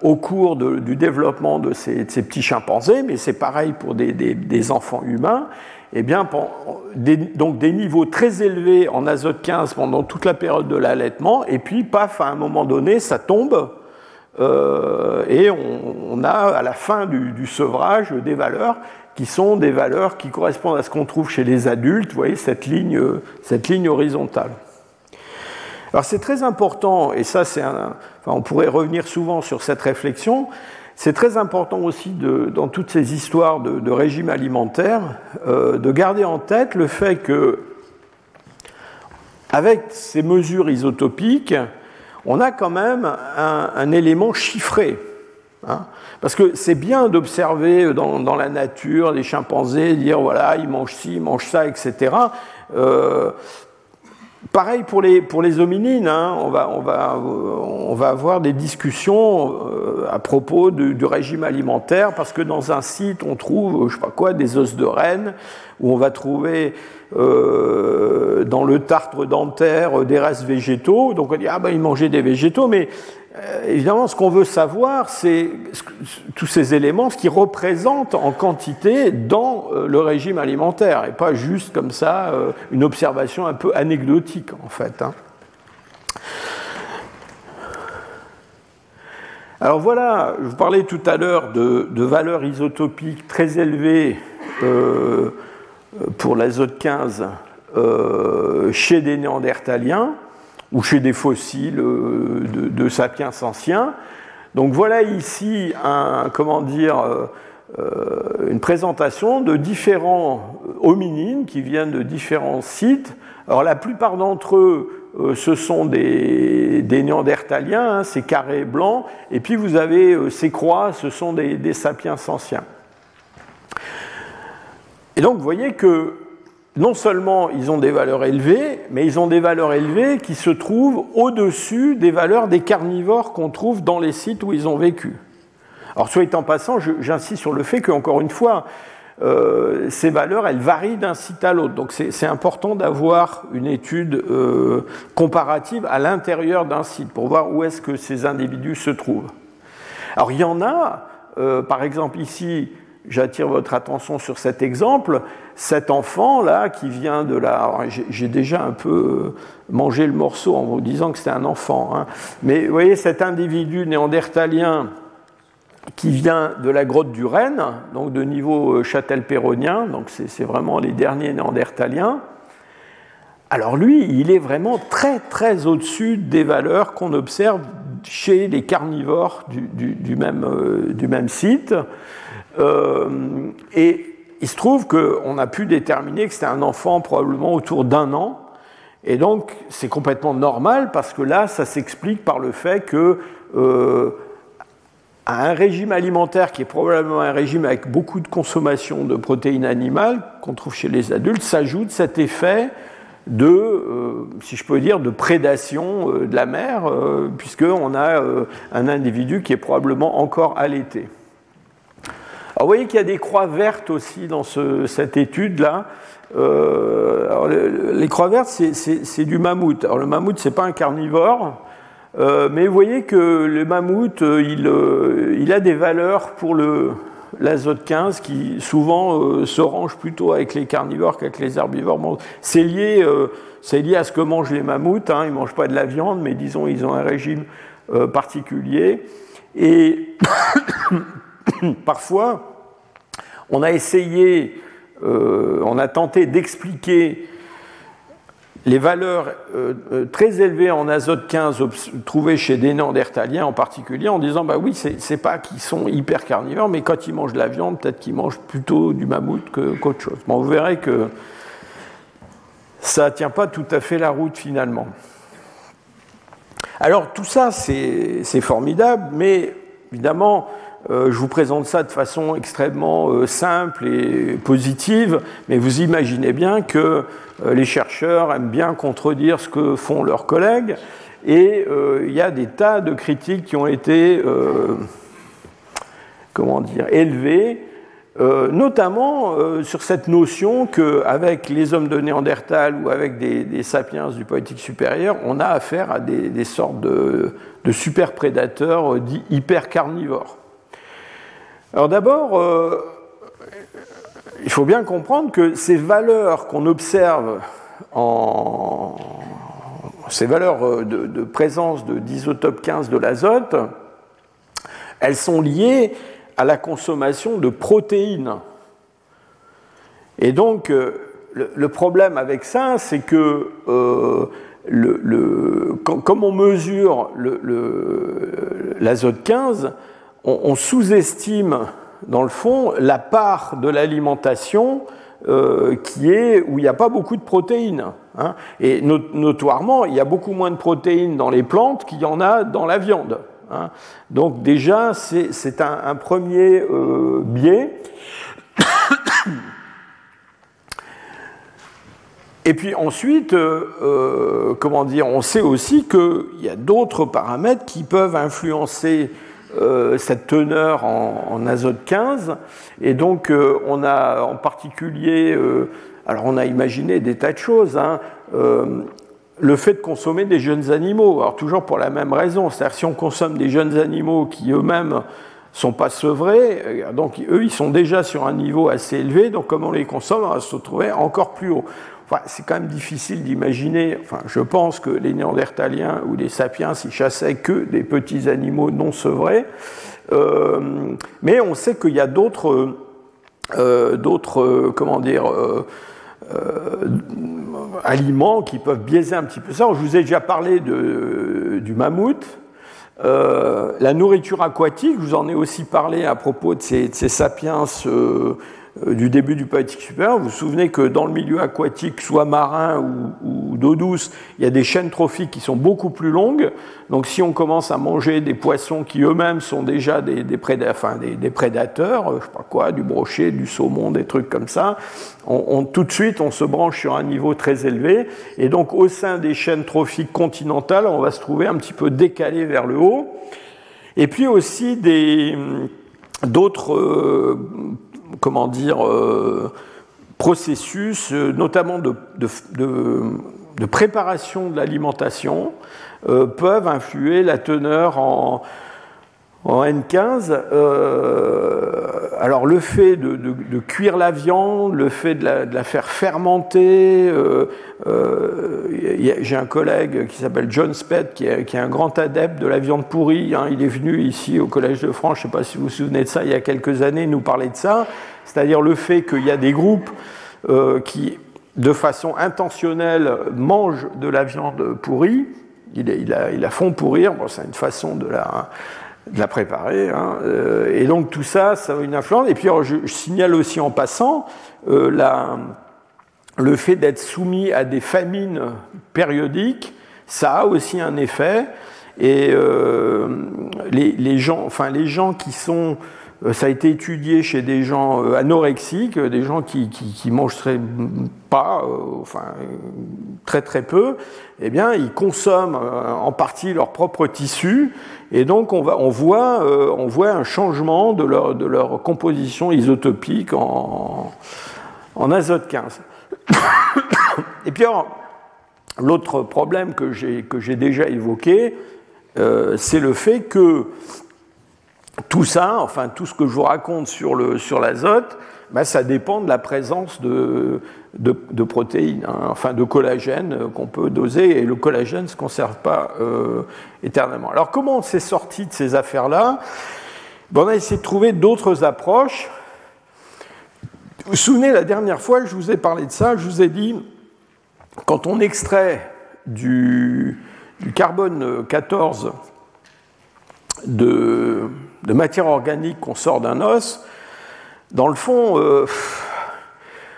au cours du développement de ces, petits chimpanzés, mais c'est pareil pour des, enfants humains, eh bien, des, donc des niveaux très élevés en azote 15 pendant toute la période de l'allaitement, et puis, paf, à un moment donné, ça tombe, et on, a à la fin du sevrage des valeurs qui sont des valeurs qui correspondent à ce qu'on trouve chez les adultes, vous voyez cette ligne, cette ligne horizontale. Alors c'est très important, et ça c'est un, on pourrait revenir souvent sur cette réflexion, c'est très important aussi dans toutes ces histoires de, régime alimentaire euh, de garder en tête le fait que avec ces mesures isotopiques, on a quand même un, un élément chiffré. Hein. Parce que c'est bien d'observer dans, la nature des chimpanzés, dire voilà, ils mangent ci, ils mangent ça, etc. Euh, pareil pour les, pour les hominines, hein. on, va, on, va, on va avoir des discussions euh, à propos du régime alimentaire, parce que dans un site, on trouve, je sais pas quoi, des os de renne, où on va trouver euh, dans le tartre dentaire des restes végétaux. Donc on dit, ah ben ils mangeaient des végétaux, mais euh, évidemment, ce qu'on veut savoir, c'est tous ces éléments, ce qu'ils représentent en quantité dans euh, le régime alimentaire, et pas juste comme ça euh, une observation un peu anecdotique, en fait. Hein. Alors voilà, je vous parlais tout à l'heure de, valeurs isotopiques très élevées pour l'azote 15 chez des néandertaliens ou chez des fossiles euh, de, sapiens anciens. Donc voilà ici euh, euh, une présentation de différents hominines qui viennent de différents sites. Alors la plupart d'entre eux, ce sont des, néandertaliens, hein, ces carrés blancs, et puis vous avez ces croix, ce sont des, des sapiens anciens. Et donc vous voyez que non seulement ils ont des valeurs élevées, mais ils ont des valeurs élevées qui se trouvent au-dessus des valeurs des carnivores qu'on trouve dans les sites où ils ont vécu. Alors, soit en passant, j'insiste sur le fait qu'encore une fois, euh, ces valeurs, elles varient d'un site à l'autre. Donc, c'est important d'avoir une étude euh, comparative à l'intérieur d'un site pour voir où est-ce que ces individus se trouvent. Alors, il y en a, euh, par exemple ici, j'attire votre attention sur cet exemple. Cet enfant-là qui vient de la... J'ai déjà un peu mangé le morceau en vous disant que c'était un enfant. Hein. Mais vous voyez, cet individu néandertalien qui vient de la grotte du Rennes, donc de niveau euh, châtel-péronien, donc c'est vraiment les derniers néandertaliens. Alors lui, il est vraiment très très au-dessus des valeurs qu'on observe chez les carnivores du, même, euh, du même site. Euh, et il se trouve qu'on a pu déterminer que c'était un enfant probablement autour d'un an. Et donc, c'est complètement normal parce que là, ça s'explique par le fait que euh, à un régime alimentaire qui est probablement un régime avec beaucoup de consommation de protéines animales qu'on trouve chez les adultes, s'ajoute cet effet de, si je peux dire, de prédation de la mer, puisqu'on a un individu qui est probablement encore allaité. Vous voyez qu'il y a des croix vertes aussi dans cette étude-là. les croix vertes, c'est du mammouth. Alors, le mammouth, c'est pas un carnivore, mais vous voyez que le mammouth, il, il a des valeurs pour l'azote 15 qui souvent euh, se range plutôt avec les carnivores qu'avec les herbivores. c'est lié, euh, à ce que mangent les mammouths. Hein. Ils ne mangent pas de la viande, mais disons ils ont un régime euh, particulier. Et parfois, on a essayé, on a tenté d'expliquer les valeurs euh, euh, très élevées en azote 15 trouvées chez des néandertaliens en particulier, en disant bah oui, c'est pas qu'ils sont hyper carnivores, mais quand ils mangent de la viande, peut-être qu'ils mangent plutôt du mammouth qu'autre chose. Bon, vous verrez que ça ne tient pas tout à fait la route finalement. Alors tout ça, c'est formidable, mais évidemment, euh, je vous présente ça de façon extrêmement euh, simple et positive, mais vous imaginez bien que euh, les chercheurs aiment bien contredire ce que font leurs collègues, et il y a des tas de critiques qui ont été, comment dire, élevées, notamment sur cette notion qu'avec les hommes de Néandertal ou avec des, sapiens du poétique supérieur, on a affaire à des, sortes de, de super prédateurs dits hyper carnivores. Alors d'abord, euh, il faut bien comprendre que ces valeurs qu'on observe en ces valeurs euh, de, présence d'isotope 15 de l'azote, elles sont liées à la consommation de protéines. Et donc, euh, le, problème avec ça, c'est que comme on mesure l'azote 15, on, sous-estime, dans le fond, la part de l'alimentation euh, qui est où il n'y a pas beaucoup de protéines. Hein. Et notoirement, il y a beaucoup moins de protéines dans les plantes qu'il y en a dans la viande. Hein. Donc déjà, c'est un, premier euh, biais. Et puis ensuite, euh, comment dire, on sait aussi qu'il y a d'autres paramètres qui peuvent influencer euh, cette teneur en, azote 15. Et donc, euh, on a en particulier, euh, alors on a imaginé des tas de choses. Hein, le fait de consommer des jeunes animaux, alors toujours pour la même raison, c'est-à-dire si on consomme des jeunes animaux qui eux-mêmes sont pas sevrés, donc eux ils sont déjà sur un niveau assez élevé, donc comme on les consomme, on va se retrouver encore plus haut c'est quand même difficile d'imaginer, enfin, je pense que les Néandertaliens ou les sapiens, ils chassaient que des petits animaux non sevrés. Euh, mais on sait qu'il y a d'autres, euh, d'autres euh, comment dire, aliments qui peuvent biaiser un petit peu ça. Je vous ai déjà parlé de, du mammouth. la nourriture aquatique, je vous en ai aussi parlé à propos de ces, sapiens du début du Paléolithique supérieur. Vous vous souvenez que dans le milieu aquatique, soit marin ou, d'eau douce, il y a des chaînes trophiques qui sont beaucoup plus longues. Donc si on commence à manger des poissons qui eux-mêmes sont déjà des, prédateurs, euh, je sais pas quoi, du brochet, du saumon, des trucs comme ça, tout de suite on se branche sur un niveau très élevé. Et donc au sein des chaînes trophiques continentales, on va se trouver un petit peu décalé vers le haut. Et puis aussi des d'autres euh, comment dire, euh, processus, euh, notamment de, préparation de l'alimentation, euh, peuvent influer la teneur en, en N15, euh, alors le fait de, cuire la viande, le fait de la, faire fermenter, euh, euh, j'ai un collègue qui s'appelle John Spett, qui est, un grand adepte de la viande pourrie, hein. il est venu ici au Collège de France, je ne sais pas si vous vous souvenez de ça, il y a quelques années, nous parler de ça, c'est-à-dire le fait qu'il y a des groupes qui, de façon intentionnelle, mangent de la viande pourrie, ils la, il la font pourrir, bon, c'est une façon de la de la préparer. Hein, euh, et donc tout ça, ça a une influence. Et puis je, signale aussi en passant euh, la, le fait d'être soumis à des famines périodiques, ça a aussi un effet. Et euh, les, les, gens, enfin, les gens qui sont ça a été étudié chez des gens anorexiques, des gens qui, qui, mangent pas, enfin très très peu. Eh bien, ils consomment en partie leur propre tissu, et donc on, va, on, voit, on voit un changement de leur, de leur composition isotopique en, en azote 15. Et puis l'autre problème que j'ai déjà évoqué, euh, c'est le fait que tout ça, enfin tout ce que je vous raconte sur l'azote, sur ben, ça dépend de la présence de, protéines, hein, enfin de collagène qu'on peut doser, et le collagène ne se conserve pas euh, éternellement. Alors comment on s'est sorti de ces affaires-là? Ben, On a essayé de trouver d'autres approches. Vous vous souvenez, la dernière fois je vous ai parlé de ça, je vous ai dit, quand on extrait du, carbone 14 de, matière organique qu'on sort d'un os, dans le fond, euh,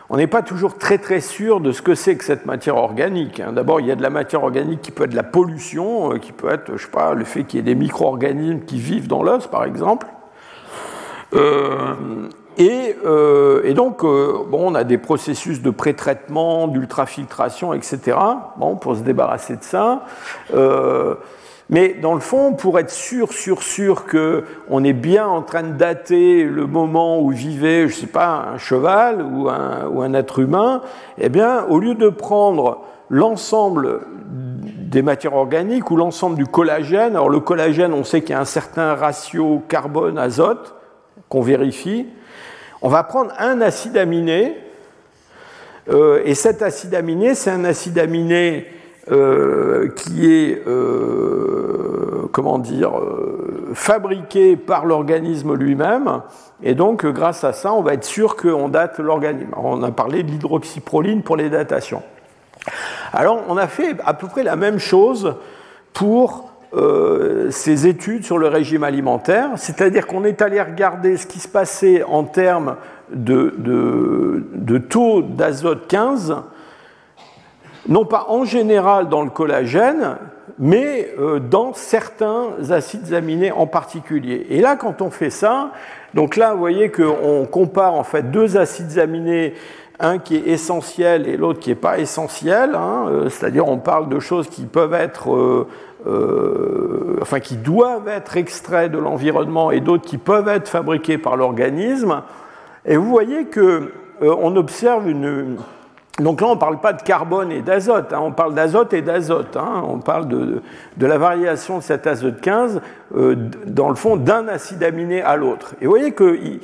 on n'est pas toujours très très sûr de ce que c'est que cette matière organique. Hein. D'abord, il y a de la matière organique qui peut être de la pollution, euh, qui peut être, je sais pas, le fait qu'il y ait des micro-organismes qui vivent dans l'os, par exemple. Euh, et, donc, bon, on a des processus de pré-traitement, d'ultrafiltration, etc. Bon, pour se débarrasser de ça. Mais dans le fond, pour être sûr, sûr, sûr qu'on est bien en train de dater le moment où vivait, je ne sais pas, un cheval ou un, ou un être humain, eh bien, au lieu de prendre l'ensemble des matières organiques ou l'ensemble du collagène, alors le collagène, on sait qu'il y a un certain ratio carbone-azote qu'on vérifie, on va prendre un acide aminé, euh, et cet acide aminé, c'est un acide aminé euh, qui est, euh, comment dire, fabriqué par l'organisme lui-même, et donc grâce à ça, on va être sûr qu'on date l'organisme. On a parlé de l'hydroxyproline pour les datations. Alors, on a fait à peu près la même chose pour euh, ces études sur le régime alimentaire, c'est-à-dire qu'on est allé regarder ce qui se passait en termes de, de, taux d'azote 15, non pas en général dans le collagène, mais euh, dans certains acides aminés en particulier. Et là, quand on fait ça, donc là, vous voyez qu'on compare en fait deux acides aminés un qui est essentiel et l'autre qui n'est pas essentiel, hein, euh, c'est-à-dire on parle de choses qui peuvent être euh, enfin qui doivent être extraits de l'environnement et d'autres qui peuvent être fabriqués par l'organisme. Et vous voyez que on observe une donc là, on ne parle pas de carbone et d'azote, hein, on parle d'azote et d'azote. Hein, on parle de, la variation de cet azote 15, euh, dans le fond, d'un acide aminé à l'autre. Et vous voyez qu'il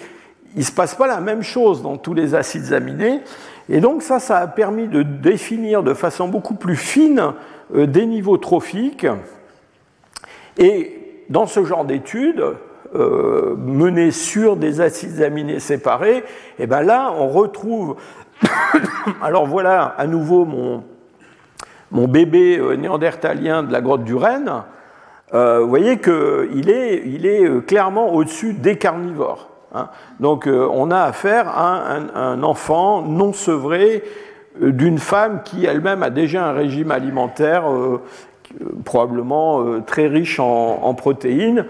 ne se passe pas la même chose dans tous les acides aminés. Et donc ça, ça a permis de définir de façon beaucoup plus fine euh, des niveaux trophiques. Et dans ce genre d'études, euh, sur des acides aminés séparés, et eh bien là, on retrouve. Alors voilà, à nouveau, mon, mon bébé euh, néandertalien de la grotte du Rennes. vous voyez qu'il est, il est clairement au-dessus des carnivores. Hein. Donc on a affaire à un, un enfant non sevré euh, d'une femme qui elle-même a déjà un régime alimentaire euh, probablement euh, très riche en, protéines.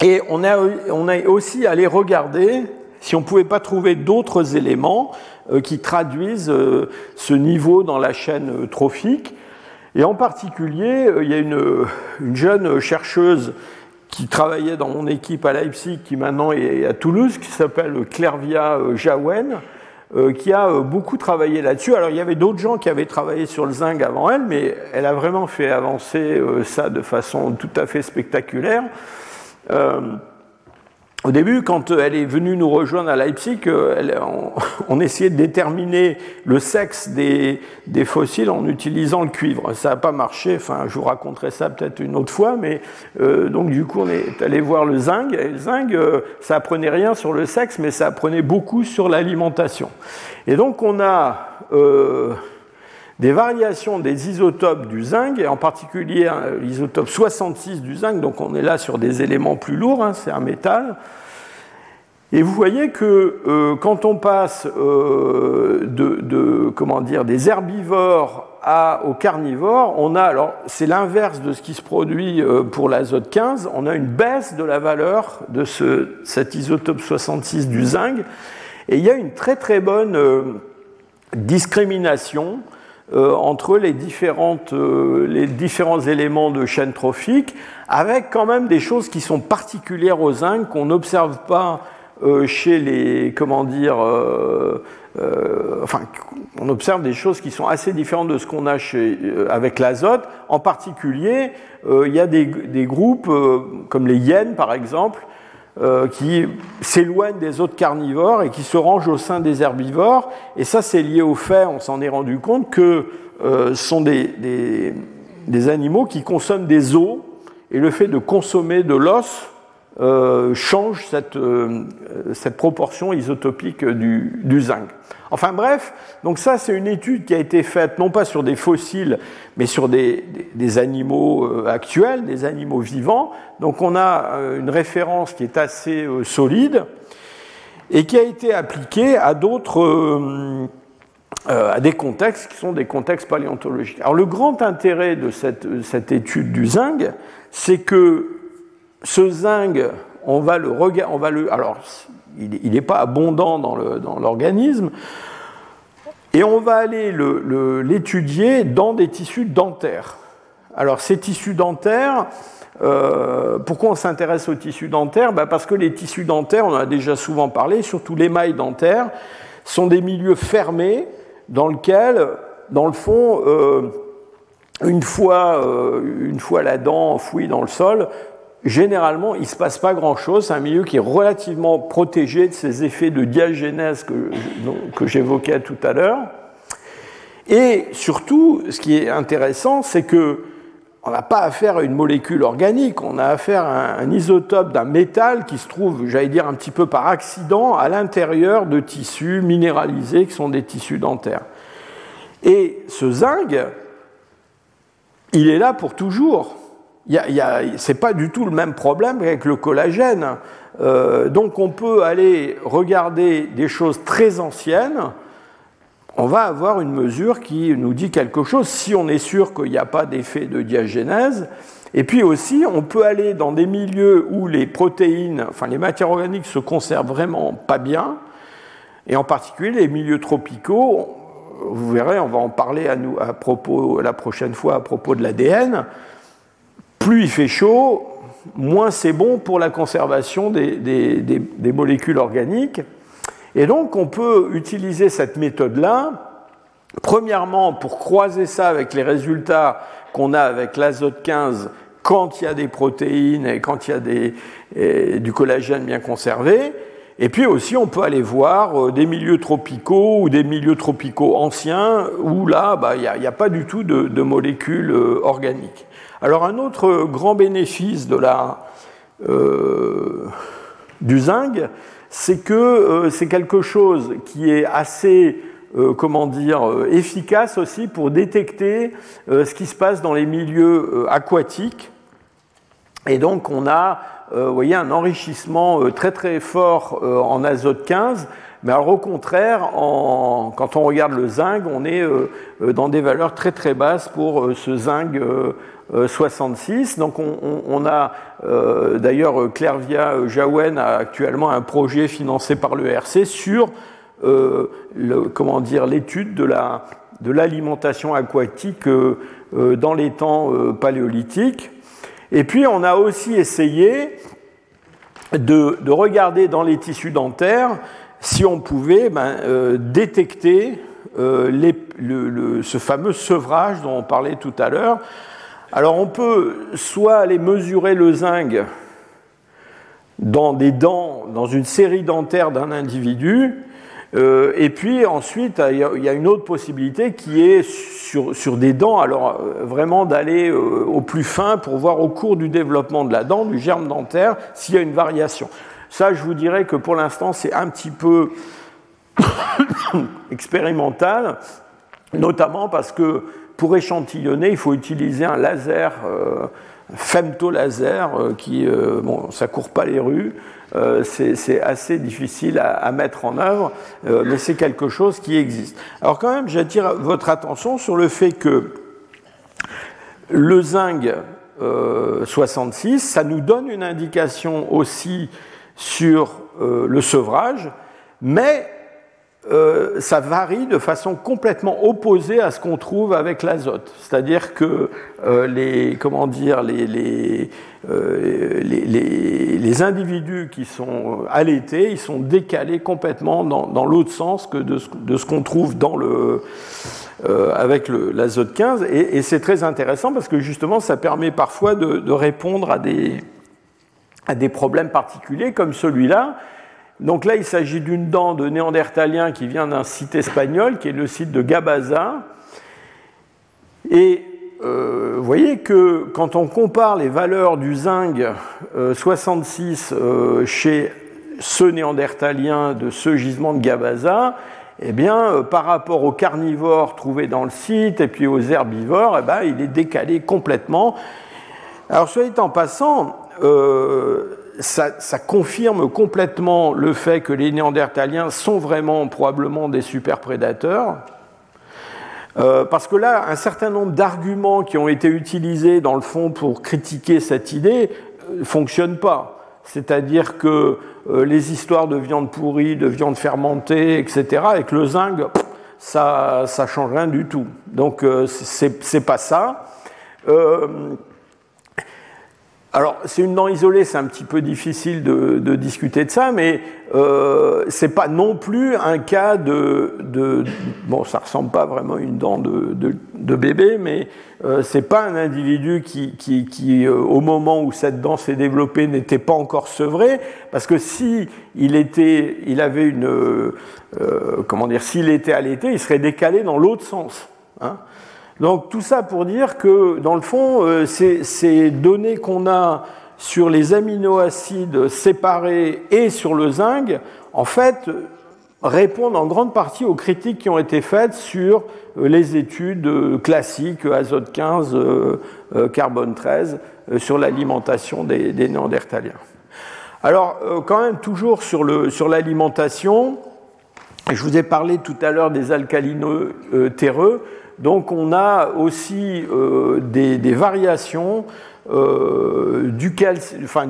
Et on a, on aussi allé regarder si on ne pouvait pas trouver d'autres éléments qui traduisent ce niveau dans la chaîne trophique. Et en particulier, il y a une, une jeune chercheuse qui travaillait dans mon équipe à Leipzig, qui maintenant est à Toulouse, qui s'appelle Clervia Jaouen, euh, qui a euh, beaucoup travaillé là-dessus. Alors il y avait d'autres gens qui avaient travaillé sur le zinc avant elle, mais elle a vraiment fait avancer euh, ça de façon tout à fait spectaculaire. Au début, quand elle est venue nous rejoindre à Leipzig, on, essayait de déterminer le sexe des, fossiles en utilisant le cuivre. Ça n'a pas marché, enfin, je vous raconterai ça peut-être une autre fois, mais euh, donc du coup, on est allé voir le zinc. Et le zinc, euh, ça apprenait rien sur le sexe, mais ça apprenait beaucoup sur l'alimentation. Et donc, on a euh, des variations des isotopes du zinc, et en particulier l'isotope 66 du zinc, donc on est là sur des éléments plus lourds, hein, c'est un métal. Et vous voyez que euh, quand on passe euh, de, comment dire, des herbivores aux carnivores, on a, alors c'est l'inverse de ce qui se produit euh, pour l'azote 15, on a une baisse de la valeur de ce, cet isotope 66 du zinc, et il y a une très très bonne euh, discrimination euh, entre les, différentes, les différents éléments de chaîne trophique, avec quand même des choses qui sont particulières au zinc, qu'on n'observe pas chez les, comment dire, euh, enfin, on observe des choses qui sont assez différentes de ce qu'on a chez, euh, avec l'azote. En particulier, euh, il y a des, des groupes comme les hyènes, par exemple, qui s'éloignent des autres carnivores et qui se rangent au sein des herbivores. Et ça, c'est lié au fait, on s'en est rendu compte, que ce sont des, des, des, animaux qui consomment des os. Et le fait de consommer de l'os euh, change cette, euh, cette, proportion isotopique du, zinc. Enfin bref, donc ça c'est une étude qui a été faite non pas sur des fossiles, mais sur des, des, animaux euh, actuels, des animaux vivants. Donc on a une référence qui est assez solide et qui a été appliquée à d'autres à des contextes qui sont des contextes paléontologiques. Alors le grand intérêt de cette, cette étude du zinc, c'est que ce zinc, on va le on va le, alors il n'est pas abondant dans l'organisme, et on va aller l'étudier dans des tissus dentaires. Alors ces tissus dentaires, euh, pourquoi on s'intéresse aux tissus dentaires? Ben, Parce que les tissus dentaires, on en a déjà souvent parlé, surtout l'émail dentaire, sont des milieux fermés dans lesquels, dans le fond, euh, une, fois, euh, une fois la dent enfouie dans le sol, généralement, il ne se passe pas grand-chose. C'est un milieu qui est relativement protégé de ces effets de diagénèse que, j'évoquais tout à l'heure. Et surtout, ce qui est intéressant, c'est que on n'a pas affaire à une molécule organique, on a affaire à un isotope d'un métal qui se trouve, j'allais dire un petit peu par accident, à l'intérieur de tissus minéralisés qui sont des tissus dentaires. Et ce zinc, il est là pour toujours ce n'est pas du tout le même problème avec le collagène. Euh, donc on peut aller regarder des choses très anciennes, on va avoir une mesure qui nous dit quelque chose si on est sûr qu'il n'y a pas d'effet de diagénèse. Et puis aussi, on peut aller dans des milieux où les protéines, enfin les matières organiques se conservent vraiment pas bien, et en particulier les milieux tropicaux. Vous verrez, on va en parler à, nous, à propos la prochaine fois à propos de l'ADN plus il fait chaud, moins c'est bon pour la conservation des, molécules organiques. Et donc on peut utiliser cette méthode-là, premièrement pour croiser ça avec les résultats qu'on a avec l'azote 15 quand il y a des protéines et quand il y a du collagène bien conservé. Et puis aussi, on peut aller voir euh, des milieux tropicaux ou des milieux tropicaux anciens où là, bah, il n'y a, pas du tout de molécules euh, organiques. Alors un autre grand bénéfice de la, euh, du zinc, c'est que euh, c'est quelque chose qui est assez euh, comment dire, efficace aussi pour détecter ce qui se passe dans les milieux aquatiques. Et donc on a un enrichissement très très fort en azote 15, mais alors au contraire, quand on regarde le zinc, on est dans des valeurs très très basses pour ce zinc 66. Donc on, a euh, d'ailleurs Clairvia Jaouen a actuellement un projet financé par l'ERC sur euh, le, comment dire l'étude de la de l'alimentation aquatique euh, dans les temps paléolithiques. Et puis on a aussi essayé de, de regarder dans les tissus dentaires si on pouvait ben, détecter les, le, ce fameux sevrage dont on parlait tout à l'heure. Alors on peut soit aller mesurer le zinc dans des dents, dans une série dentaire d'un individu, euh, et puis ensuite il y, a une autre possibilité qui est sur, des dents, alors euh, vraiment d'aller euh, au plus fin pour voir au cours du développement de la dent, du germe dentaire, s'il y a une variation. Ça, je vous dirais que pour l'instant c'est un petit peu expérimental, notamment parce que pour échantillonner, il faut utiliser un laser, euh, femtolaser qui, bon, ça court pas les rues, c'est assez difficile à, mettre en œuvre, mais c'est quelque chose qui existe. Alors quand même, j'attire votre attention sur le fait que le zinc 66, ça nous donne une indication aussi sur le sevrage, mais euh, ça varie de façon complètement opposée à ce qu'on trouve avec l'azote. C'est-à-dire que euh, les, comment dire, les, les, euh, les, individus qui sont allaités, ils sont décalés complètement dans, dans l'autre sens que de ce, ce qu'on trouve dans le, avec l'azote 15. Et, c'est très intéressant parce que justement, ça permet parfois de répondre à des, à des problèmes particuliers comme celui-là donc là, il s'agit d'une dent de néandertalien qui vient d'un site espagnol, qui est le site de Gabaza. Et euh, voyez que quand on compare les valeurs du zinc 66 euh, euh, chez ce néandertalien de ce gisement de Gabaza, eh bien, par rapport aux carnivores trouvés dans le site et puis aux herbivores, eh ben, il est décalé complètement. Alors, soit en passant, ça, confirme complètement le fait que les Néandertaliens sont vraiment probablement des super prédateurs. Euh, parce que là, un certain nombre d'arguments qui ont été utilisés dans le fond pour critiquer cette idée ne euh, fonctionnent pas. C'est-à-dire que euh, les histoires de viande pourrie, de viande fermentée, etc., avec le zinc, ça ne change rien du tout. Donc, c'est pas ça. Alors, c'est une dent isolée, c'est un petit peu difficile de, discuter de ça, mais euh, c'est pas non plus un cas de, bon, ça ressemble pas vraiment à une dent de, bébé, mais euh, c'est pas un individu qui, qui, euh, au moment où cette dent s'est développée, n'était pas encore sevré, parce que si il était, il avait une, euh, comment dire, s'il était allaité, il serait décalé dans l'autre sens. Hein donc tout ça pour dire que dans le fond, euh, ces, données qu'on a sur les aminoacides séparés et sur le zinc, en fait, répondent en grande partie aux critiques qui ont été faites sur euh, les études euh, classiques azote 15, carbone 13, sur l'alimentation des, néandertaliens. Alors, quand même, toujours sur l'alimentation, je vous ai parlé tout à l'heure des alcalineux terreux. Donc on a aussi euh, des, variations euh, du,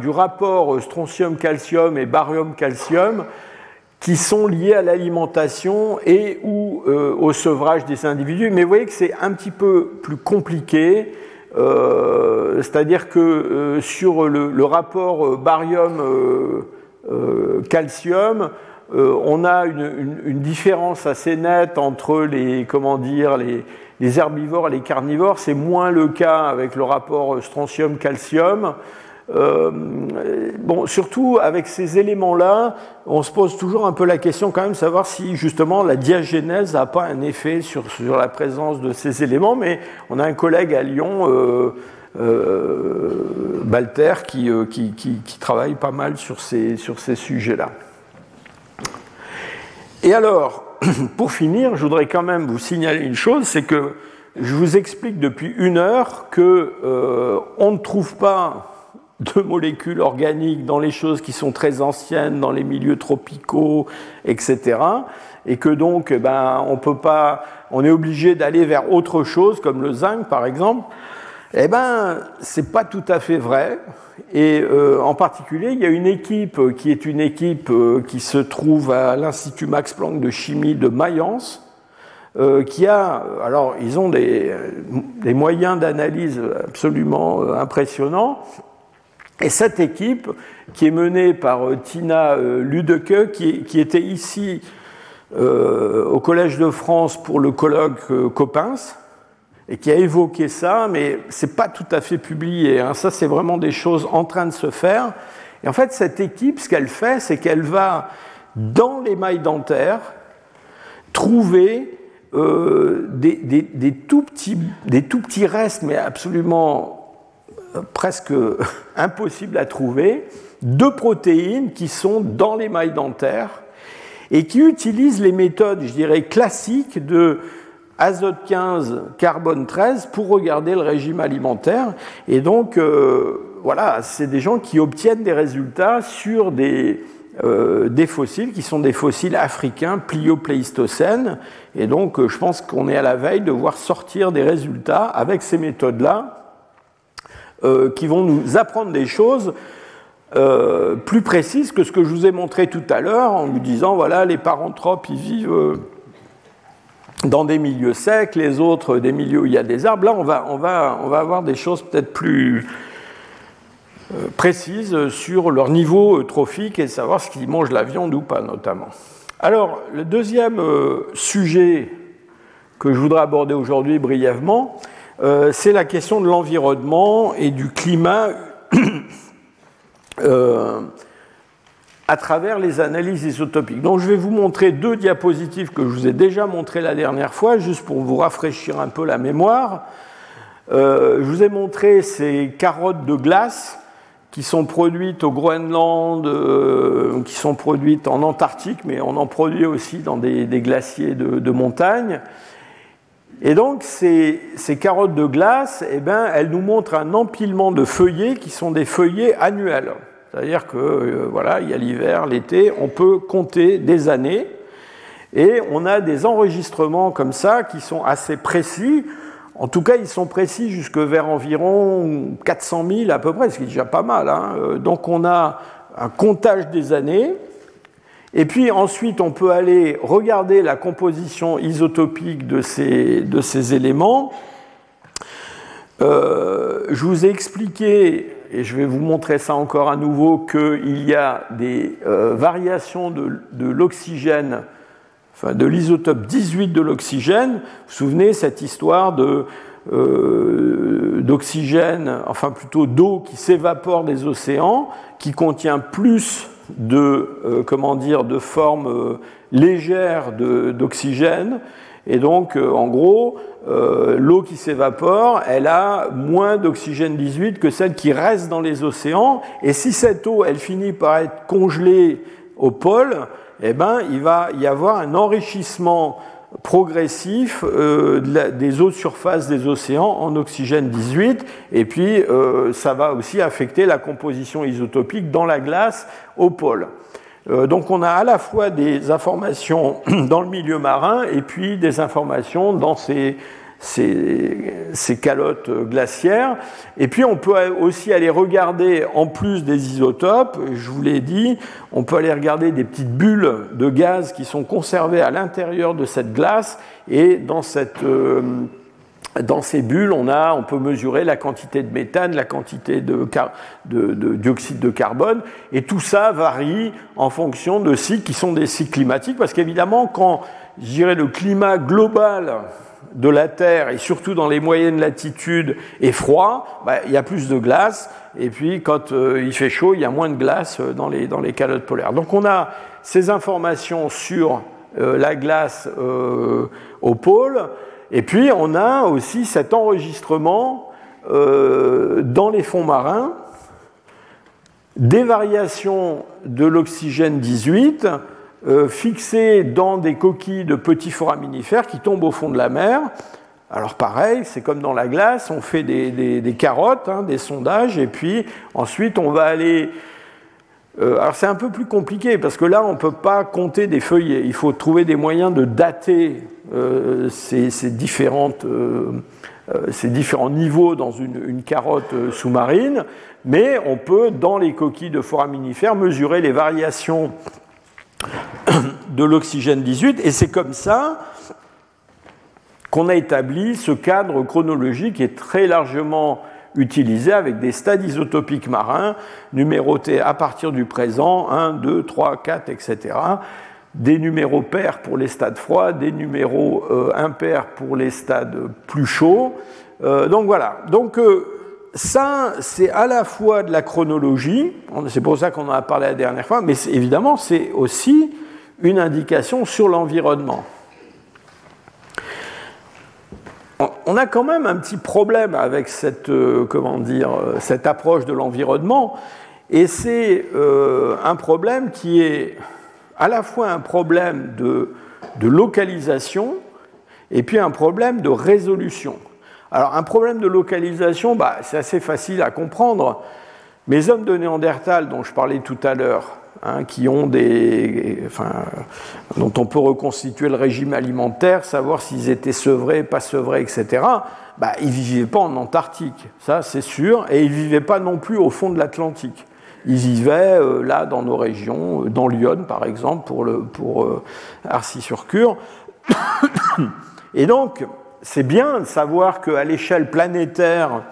rapport strontium-calcium et barium-calcium qui sont liés à l'alimentation et ou euh, au sevrage des individus. Mais vous voyez que c'est un petit peu plus compliqué. C'est-à-dire que sur le, rapport barium-calcium, euh, on a une, différence assez nette entre les, comment dire, les, herbivores et les carnivores. C'est moins le cas avec le rapport strontium-calcium. Euh, bon, surtout avec ces éléments-là, on se pose toujours un peu la question quand même de savoir si justement la diagénèse n'a pas un effet sur, la présence de ces éléments. Mais on a un collègue à Lyon, euh, Balter, qui, travaille pas mal sur ces sujets-là. Et alors, pour finir, je voudrais quand même vous signaler une chose, c'est que je vous explique depuis une heure que euh, on ne trouve pas de molécules organiques dans les choses qui sont très anciennes, dans les milieux tropicaux, etc. Et que donc, eh ben, on peut pas, on est obligé d'aller vers autre chose, comme le zinc par exemple. Eh ben, c'est pas tout à fait vrai. Et euh, en particulier, il y a une équipe qui est une équipe euh, qui se trouve à l'Institut Max Planck de chimie de Mayence, euh, qui a, alors ils ont des, moyens d'analyse absolument impressionnants. Et cette équipe, qui est menée par Tina Ludeke, qui, qui était ici au Collège de France pour le colloque Coppens, et qui a évoqué ça, mais ce n'est pas tout à fait publié. Hein. Ça, c'est vraiment des choses en train de se faire. Et en fait, cette équipe, ce qu'elle fait, c'est qu'elle va, dans les mailles dentaires, trouver euh, des, tout petits, des tout petits restes, mais absolument euh, presque impossibles à trouver, de protéines qui sont dans les mailles dentaires et qui utilisent les méthodes, je dirais, classiques de azote 15, carbone 13 pour regarder le régime alimentaire. Et donc, voilà, c'est des gens qui obtiennent des résultats sur des, des fossiles qui sont des fossiles africains pliopléistocènes. Et donc, je pense qu'on est à la veille de voir sortir des résultats avec ces méthodes-là qui vont nous apprendre des choses euh, plus précise que ce que je vous ai montré tout à l'heure en vous disant voilà, les paranthropes, ils vivent euh, dans des milieux secs, les autres des milieux où il y a des arbres. Là, on va, on va, on va avoir des choses peut-être plus euh, précises sur leur niveau trophique et savoir ce qu'ils mangent la viande ou pas, notamment. Alors, le deuxième sujet que je voudrais aborder aujourd'hui brièvement, c'est la question de l'environnement et du climat euh, à travers les analyses isotopiques. Donc je vais vous montrer deux diapositives que je vous ai déjà montrées la dernière fois, juste pour vous rafraîchir un peu la mémoire. Euh, je vous ai montré ces carottes de glace qui sont produites au Groenland, euh, qui sont produites en Antarctique, mais on en produit aussi dans des, glaciers de, montagne. Et donc ces, carottes de glace, eh ben, elles nous montrent un empilement de feuillets qui sont des feuillets annuels. C'est-à-dire que euh, voilà, il y a l'hiver, l'été, on peut compter des années et on a des enregistrements comme ça qui sont assez précis. En tout cas, ils sont précis jusque vers environ 400 000 à peu près, ce qui est déjà pas mal. Hein. Euh, donc on a un comptage des années. Et puis ensuite, on peut aller regarder la composition isotopique de ces, de ces éléments. Euh, je vous ai expliqué et je vais vous montrer ça encore à nouveau, qu'il y a des euh, variations de, l'oxygène, enfin de l'isotope 18 de l'oxygène. Vous vous souvenez cette histoire euh, d'oxygène, enfin plutôt d'eau qui s'évapore des océans, qui contient plus de, euh, comment dire, de formes légères d'oxygène. Et donc, en gros, euh, l'eau qui s'évapore, elle a moins d'oxygène 18 que celle qui reste dans les océans. Et si cette eau, elle finit par être congelée au pôle, eh ben, il va y avoir un enrichissement progressif euh, des eaux de surface des océans en oxygène 18, et puis euh, ça va aussi affecter la composition isotopique dans la glace au pôle. Donc on a à la fois des informations dans le milieu marin et puis des informations dans ces ces, calottes glaciaires. Et puis on peut aussi aller regarder, en plus des isotopes, je vous l'ai dit, on peut aller regarder des petites bulles de gaz qui sont conservées à l'intérieur de cette glace. Et dans, cette, euh, dans ces bulles, on, a, on peut mesurer la quantité de méthane, la quantité de, de, de dioxyde de carbone. Et tout ça varie en fonction de cycles qui sont des cycles climatiques. Parce qu'évidemment, quand je le climat global de la Terre, et surtout dans les moyennes latitudes, est froid, bah, il y a plus de glace, et puis quand euh, il fait chaud, il y a moins de glace euh, dans les, dans les calottes polaires. Donc on a ces informations sur euh, la glace au pôle, et puis on a aussi cet enregistrement dans les fonds marins des variations de l'oxygène 18 euh, fixés dans des coquilles de petits foraminifères qui tombent au fond de la mer. Alors pareil, c'est comme dans la glace, on fait des, carottes, hein, des sondages, et puis ensuite on va aller... Euh, alors c'est un peu plus compliqué, parce que là on ne peut pas compter des feuillets, il faut trouver des moyens de dater euh, ces, différentes, ces, différents niveaux dans une, une carotte sous-marine, mais on peut, dans les coquilles de foraminifères, mesurer les variations de l'oxygène 18, et c'est comme ça qu'on a établi ce cadre chronologique qui est très largement utilisé avec des stades isotopiques marins numérotés à partir du présent, 1, 2, 3, 4, etc. Des numéros pairs pour les stades froids, des numéros euh, impairs pour les stades plus chauds. Euh, donc voilà. Donc euh, ça, c'est à la fois de la chronologie, c'est pour ça qu'on en a parlé la dernière fois, mais évidemment, c'est aussi une indication sur l'environnement. On a quand même un petit problème avec cette, comment dire, cette approche de l'environnement, et c'est un problème qui est à la fois un problème de, localisation, et puis un problème de résolution. Alors un problème de localisation, bah, c'est assez facile à comprendre. Mes hommes de Néandertal dont je parlais tout à l'heure, hein, qui ont des, dont on peut reconstituer le régime alimentaire, savoir s'ils étaient sevrés, pas sevrés, etc. Bah, ils vivaient pas en Antarctique, ça c'est sûr, et ils vivaient pas non plus au fond de l'Atlantique. Ils vivaient euh, là dans nos régions, euh, dans Lyon par exemple, pour, le, pour euh, Arcy-sur-Cure. Et donc, c'est bien de savoir qu'à l'échelle planétaire,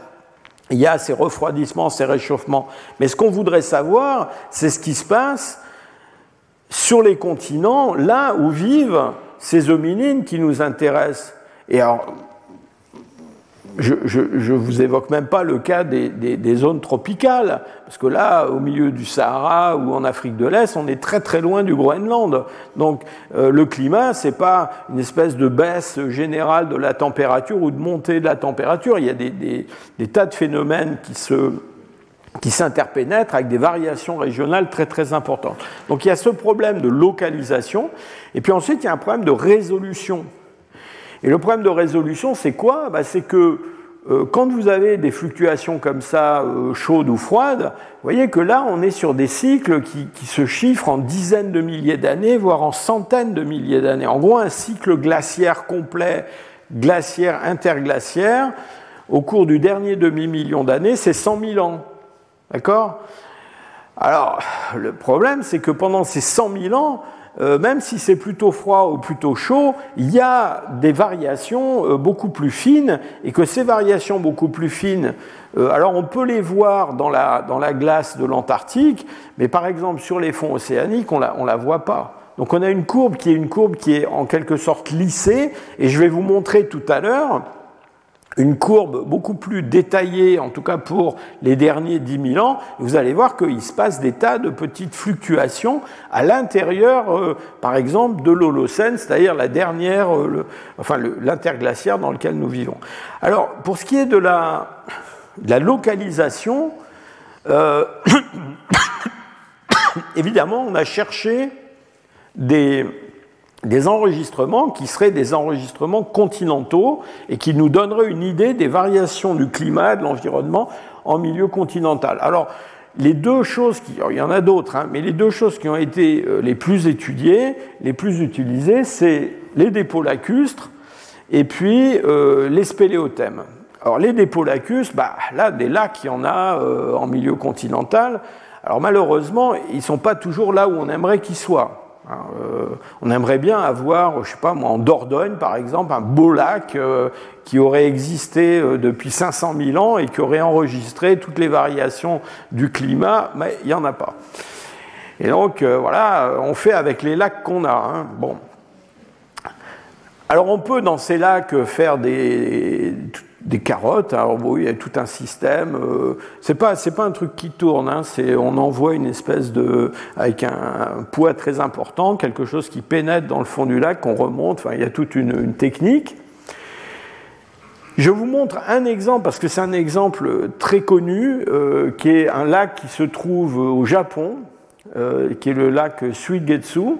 il y a ces refroidissements, ces réchauffements. Mais ce qu'on voudrait savoir, c'est ce qui se passe sur les continents, là où vivent ces hominines qui nous intéressent. Et alors, je ne vous évoque même pas le cas des, zones tropicales, parce que là, au milieu du Sahara ou en Afrique de l'Est, on est très très loin du Groenland. Donc euh, le climat, c'est pas une espèce de baisse générale de la température ou de montée de la température. Il y a des, tas de phénomènes qui se qui s'interpénètrent avec des variations régionales très très importantes. Donc il y a ce problème de localisation, et puis ensuite il y a un problème de résolution. Et le problème de résolution, c'est quoi? Bah, C'est que euh, quand vous avez des fluctuations comme ça, euh, chaudes ou froides, vous voyez que là, on est sur des cycles qui, se chiffrent en dizaines de milliers d'années, voire en centaines de milliers d'années. En gros, un cycle glaciaire complet, glaciaire interglaciaire, au cours du dernier demi-million d'années, c'est 100 000 ans. D'accord? Alors, le problème, c'est que pendant ces 100 000 ans, euh, même si c'est plutôt froid ou plutôt chaud, il y a des variations euh, beaucoup plus fines et que ces variations beaucoup plus fines, euh, alors on peut les voir dans la, dans la glace de l'Antarctique, mais par exemple sur les fonds océaniques, on la, ne la voit pas. Donc on a une courbe qui est une courbe qui est en quelque sorte lissée, et je vais vous montrer tout à l'heure une courbe beaucoup plus détaillée, en tout cas pour les derniers 10 000 ans, vous allez voir qu'il se passe des tas de petites fluctuations à l'intérieur, euh, par exemple, de l'Holocène, c'est-à-dire la dernière, euh, enfin l'interglaciaire dans lequel nous vivons. Alors, pour ce qui est de la, localisation, euh, évidemment, on a cherché des, des enregistrements qui seraient des enregistrements continentaux et qui nous donneraient une idée des variations du climat, de l'environnement en milieu continental. Alors, les deux choses, qui, il y en a d'autres, hein, mais les deux choses qui ont été euh, les plus étudiées, les plus utilisées, c'est les dépôts lacustres et puis euh, les spéléothèmes. Alors les dépôts lacustres, bah, là, des lacs, il y en a euh, en milieu continental. Alors malheureusement, ils ne sont pas toujours là où on aimerait qu'ils soient. Euh, on aimerait bien avoir, je sais pas moi, en Dordogne par exemple, un beau lac euh, qui aurait existé euh, depuis 500 000 ans et qui aurait enregistré toutes les variations du climat, mais il n'y en a pas. Et donc voilà, on fait avec les lacs qu'on a. Hein. Bon. Alors on peut dans ces lacs faire des, des carottes. Alors oui, il y a tout un système. Euh, c'est pas c'est pas un truc qui tourne. Hein, c'est on envoie une espèce de avec un, poids très important, quelque chose qui pénètre dans le fond du lac, qu'on remonte. Enfin, il y a toute une, technique. Je vous montre un exemple parce que c'est un exemple très connu, euh, qui est un lac qui se trouve au Japon, euh, qui est le lac Suigetsu.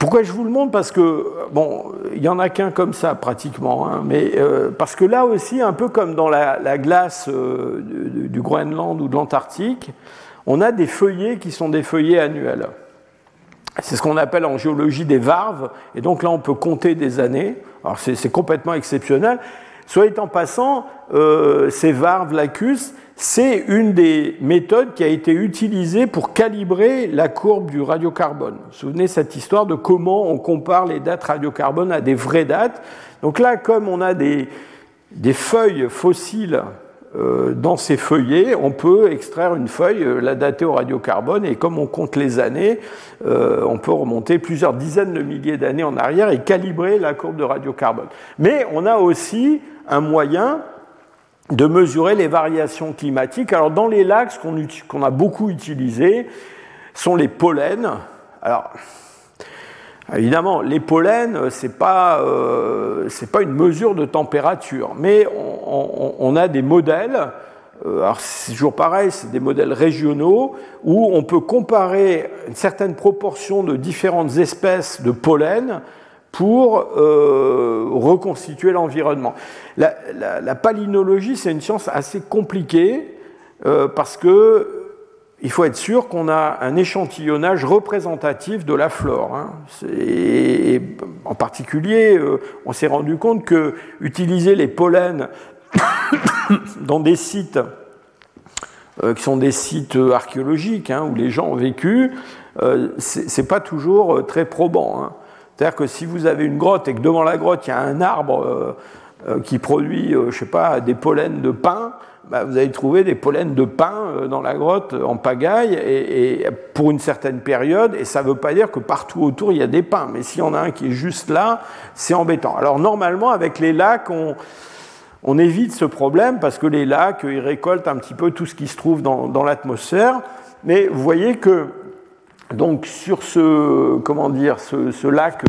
Pourquoi je vous le montre Parce que, bon, il n'y en a qu'un comme ça pratiquement, hein, mais euh, parce que là aussi, un peu comme dans la, glace euh, du, Groenland ou de l'Antarctique, on a des feuillets qui sont des feuillets annuels. C'est ce qu'on appelle en géologie des varves, et donc là on peut compter des années. Alors c'est complètement exceptionnel. Soit en passant, euh, ces varves lacus, c'est une des méthodes qui a été utilisée pour calibrer la courbe du radiocarbone. Vous vous souvenez cette histoire de comment on compare les dates radiocarbone à des vraies dates? Donc là, comme on a des, des feuilles fossiles euh, dans ces feuillets, on peut extraire une feuille, euh, la dater au radiocarbone, et comme on compte les années, euh, on peut remonter plusieurs dizaines de milliers d'années en arrière et calibrer la courbe de radiocarbone. Mais on a aussi un moyen de mesurer les variations climatiques. Alors dans les lacs, ce qu'on a beaucoup utilisé sont les pollens. Alors évidemment, les pollens, ce n'est pas, euh, pas une mesure de température, mais on, a des modèles. Euh, alors c'est toujours pareil, c'est des modèles régionaux où on peut comparer une certaine proportion de différentes espèces de pollen pour reconstituer l'environnement. La, palynologie, c'est une science assez compliquée parce que il faut être sûr qu'on a un échantillonnage représentatif de la flore. Hein. Et en particulier, euh, on s'est rendu compte que utiliser les pollens dans des sites euh, qui sont des sites archéologiques hein, où les gens ont vécu, euh, c'est pas toujours très probant. Hein. C'est-à-dire que si vous avez une grotte et que devant la grotte il y a un arbre qui produit, je sais pas, des pollens de pin, bah, vous allez trouver des pollens de pin euh, dans la grotte en pagaille et, pour une certaine période, et ça ne veut pas dire que partout autour il y a des pins, mais s'il y en a un qui est juste là, c'est embêtant. Alors normalement, avec les lacs, on, évite ce problème parce que les lacs, ils récoltent un petit peu tout ce qui se trouve dans, l'atmosphère, mais vous voyez que donc sur ce, comment dire, ce lac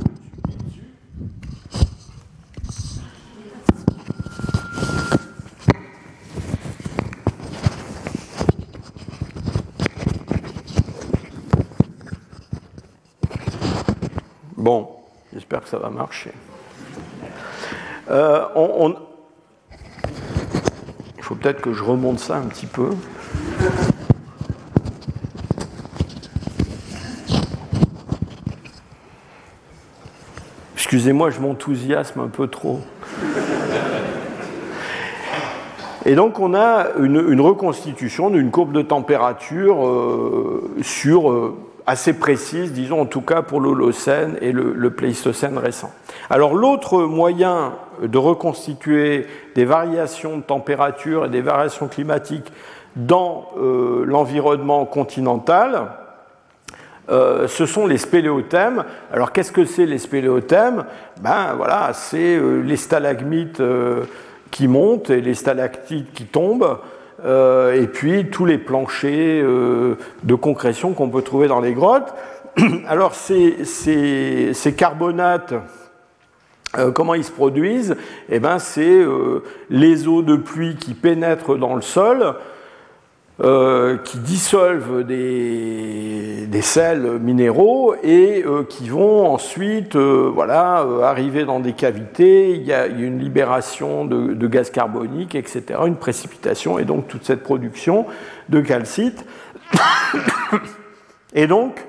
Bon, j'espère que ça va marcher. Euh, il faut peut-être que je remonte ça un petit peu. Excusez-moi, je m'enthousiasme un peu trop. Et donc on a une, reconstitution d'une courbe de température euh, sur euh, assez précise, disons en tout cas pour l'Holocène et le, Pléistocène récent. Alors l'autre moyen de reconstituer des variations de température et des variations climatiques dans euh, l'environnement continental, euh, ce sont les spéléothèmes. Alors qu'est-ce que c'est les spéléothèmes? Ben voilà, c'est euh, les stalagmites qui montent et les stalactites qui tombent. Euh, et puis tous les planchers euh, de concrétion qu'on peut trouver dans les grottes. Alors ces, ces, carbonates, euh, comment ils se produisent? Eh ben, c'est les eaux de pluie qui pénètrent dans le sol euh, qui dissolvent des, sels minéraux et euh, qui vont ensuite euh, voilà, arriver dans des cavités. Il y a, une libération de, gaz carbonique, etc., une précipitation et donc toute cette production de calcite. et donc,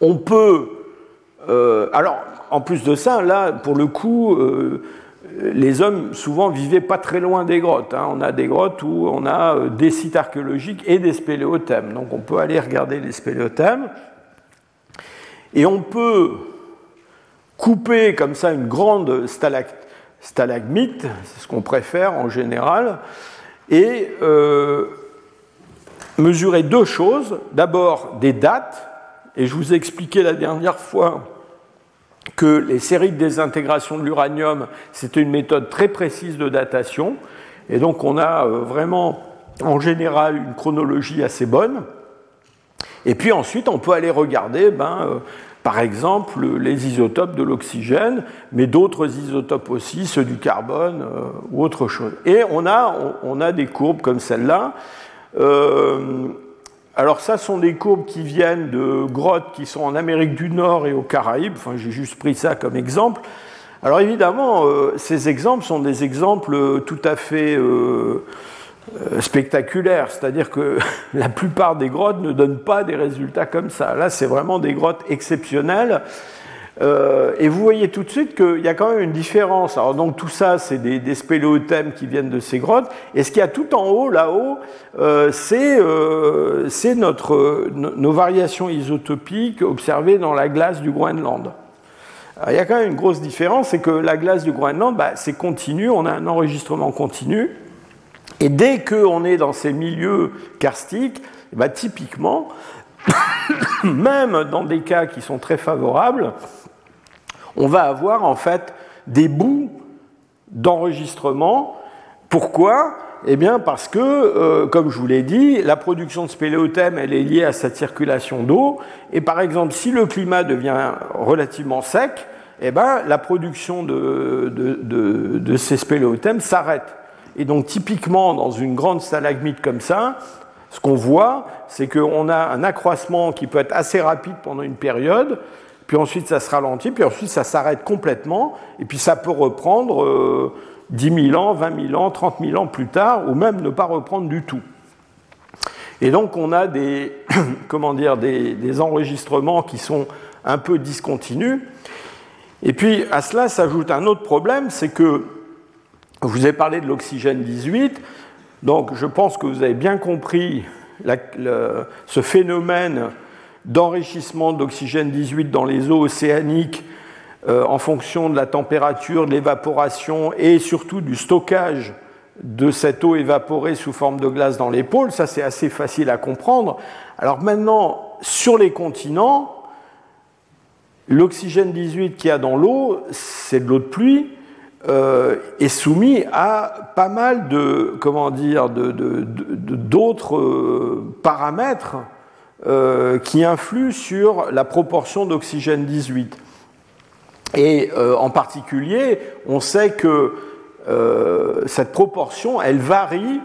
on peut. alors, en plus de ça, là, pour le coup, les hommes souvent vivaient pas très loin des grottes. Hein. On a des grottes où on a euh, des sites archéologiques et des spéléothèmes. Donc on peut aller regarder les spéléothèmes. Et on peut couper comme ça une grande stalagmite, c'est ce qu'on préfère en général, et euh, mesurer deux choses. D'abord des dates, et je vous ai expliqué la dernière fois que les séries de désintégration de l'uranium, c'était une méthode très précise de datation. Et donc on a euh, vraiment, en général, une chronologie assez bonne. Et puis ensuite, on peut aller regarder, ben, euh, par exemple, les isotopes de l'oxygène, mais d'autres isotopes aussi, ceux du carbone euh, ou autre chose. Et on a, on, a des courbes comme celle-là. Alors ça sont des courbes qui viennent de grottes qui sont en Amérique du Nord et aux Caraïbes. Enfin, j'ai juste pris ça comme exemple. Alors évidemment, euh, ces exemples sont des exemples euh, tout à fait euh, spectaculaires. C'est-à-dire que la plupart des grottes ne donnent pas des résultats comme ça. Là, c'est vraiment des grottes exceptionnelles. Euh, et vous voyez tout de suite qu'il y a quand même une différence. Alors donc tout ça, c'est des, des spéléothèmes qui viennent de ces grottes. Et ce qu'il y a tout en haut, là-haut, euh, c'est euh, nos variations isotopiques observées dans la glace du Groenland. il y a quand même une grosse différence, c'est que la glace du Groenland, bah, c'est continu, on a un enregistrement continu. Et dès qu'on est dans ces milieux karstiques, bah, typiquement, même dans des cas qui sont très favorables, on va avoir en fait des bouts d'enregistrement. Pourquoi? Eh bien parce que, euh, comme je vous l'ai dit, la production de spéléothème, elle est liée à cette circulation d'eau. Et par exemple, si le climat devient relativement sec, eh ben, la production de, de ces spéléothèmes s'arrête. Et donc typiquement, dans une grande stalagmite comme ça, ce qu'on voit, c'est qu'on a un accroissement qui peut être assez rapide pendant une période, puis ensuite ça se ralentit, puis ensuite ça s'arrête complètement, et puis ça peut reprendre 10 000 ans, 20 000 ans, 30 000 ans plus tard, ou même ne pas reprendre du tout. Et donc on a des, comment dire, des, enregistrements qui sont un peu discontinus. Et puis à cela s'ajoute un autre problème, c'est que je vous ai parlé de l'oxygène 18, donc je pense que vous avez bien compris ce phénomène d'enrichissement d'oxygène 18 dans les eaux océaniques euh, en fonction de la température, de l'évaporation et surtout du stockage de cette eau évaporée sous forme de glace dans les pôles. Ça, c'est assez facile à comprendre. Alors maintenant, sur les continents, l'oxygène 18 qu'il y a dans l'eau, c'est de l'eau de pluie, euh, est soumis à pas mal de, comment dire, d'autres euh, paramètres euh, qui influent sur la proportion d'oxygène 18. Et en particulier, on sait que cette proportion, elle varie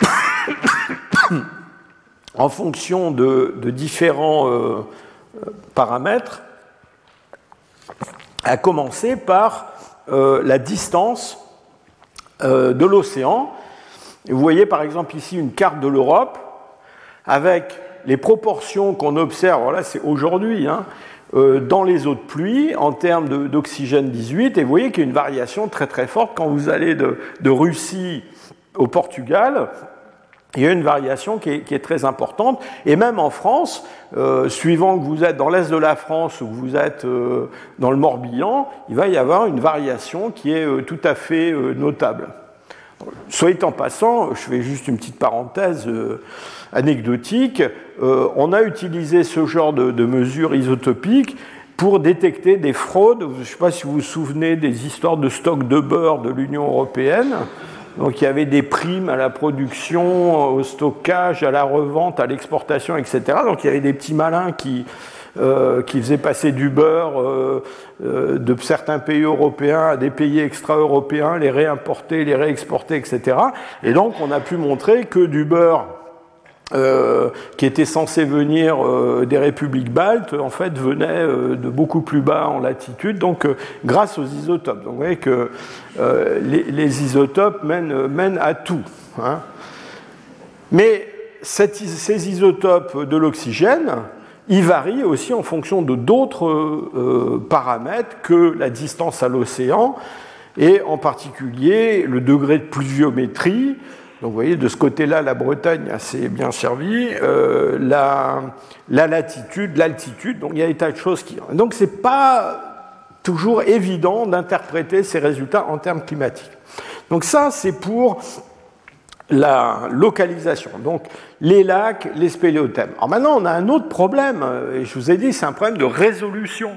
en fonction de, différents paramètres, à commencer par euh, la distance euh, de l'océan. Vous voyez par exemple ici une carte de l'Europe avec les proportions qu'on observe, là c'est aujourd'hui, hein, euh, dans les eaux de pluie en termes d'oxygène 18, et vous voyez qu'il y a une variation très très forte quand vous allez de, Russie au Portugal, il y a une variation qui est, très importante. Et même en France, euh, suivant que vous êtes dans l'est de la France ou que vous êtes euh, dans le Morbihan, il va y avoir une variation qui est tout à fait notable. Soit en passant, je fais juste une petite parenthèse anecdotique, on a utilisé ce genre de, mesures isotopiques pour détecter des fraudes. Je ne sais pas si vous vous souvenez des histoires de stock de beurre de l'Union européenne. Donc il y avait des primes à la production, au stockage, à la revente, à l'exportation, etc. Donc il y avait des petits malins qui, euh, faisaient passer du beurre euh, euh, de certains pays européens à des pays extra-européens, les réimporter, les réexporter, etc. Et donc on a pu montrer que du beurre euh, qui était censé venir euh, des républiques baltes, en fait, venait euh, de beaucoup plus bas en latitude, donc grâce aux isotopes. Donc vous voyez que les, isotopes mènent, à tout. Hein. Mais ces isotopes de l'oxygène, ils varient aussi en fonction de d'autres paramètres que la distance à l'océan, et en particulier le degré de pluviométrie, donc vous voyez, de ce côté-là, la Bretagne assez bien servie, euh, la, latitude, l'altitude, donc il y a des tas de choses qui... Donc c'est pas toujours évident d'interpréter ces résultats en termes climatiques. Donc ça, c'est pour la localisation. Donc les lacs, les spéléothèmes. Alors maintenant, on a un autre problème, et je vous ai dit, c'est un problème de résolution.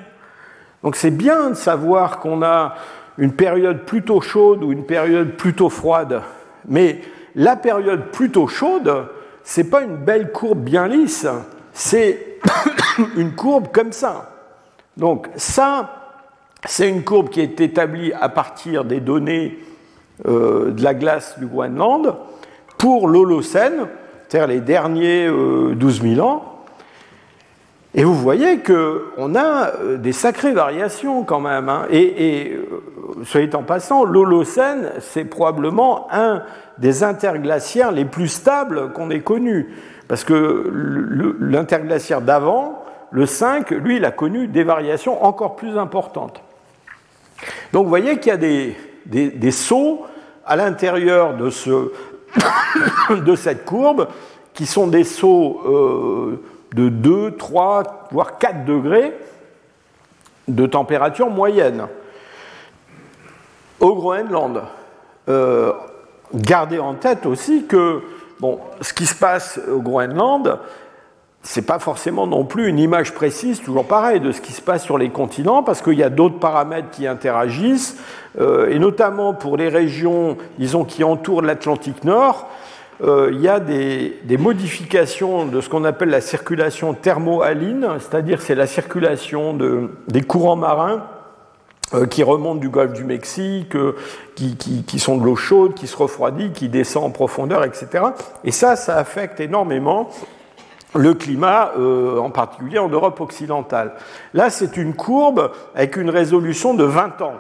Donc c'est bien de savoir qu'on a une période plutôt chaude ou une période plutôt froide, mais la période plutôt chaude, c'est pas une belle courbe bien lisse, c'est une courbe comme ça. Donc ça, c'est une courbe qui est établie à partir des données euh, de la glace du Groenland pour l'Holocène, c'est-à-dire les derniers 12 euh, 000 ans. Et vous voyez qu'on a euh, des sacrées variations quand même. Hein. Et, et soyez en passant, l'Holocène, c'est probablement un des interglaciaires les plus stables qu'on ait connus. Parce que l'interglaciaire d'avant, le 5, lui, il a connu des variations encore plus importantes. Donc vous voyez qu'il y a des, des, sauts à l'intérieur de, ce, de cette courbe qui sont des sauts euh, de 2, 3, voire 4 degrés de température moyenne. Au Groenland, euh, Gardez en tête aussi que ce qui se passe au Groenland, c'est pas forcément non plus une image précise, toujours pareil, de ce qui se passe sur les continents, parce qu'il y a d'autres paramètres qui interagissent, euh, et notamment pour les régions, qui entourent l'Atlantique Nord, euh, il y a des, modifications de ce qu'on appelle la circulation thermohaline, c'est-à-dire c'est la circulation de, des courants marins euh, qui remontent du golfe du Mexique, euh, qui, sont de l'eau chaude, qui se refroidit, qui descend en profondeur, etc. Et ça, ça affecte énormément le climat, en particulier en Europe occidentale. Là, c'est une courbe avec une résolution de 20 ans.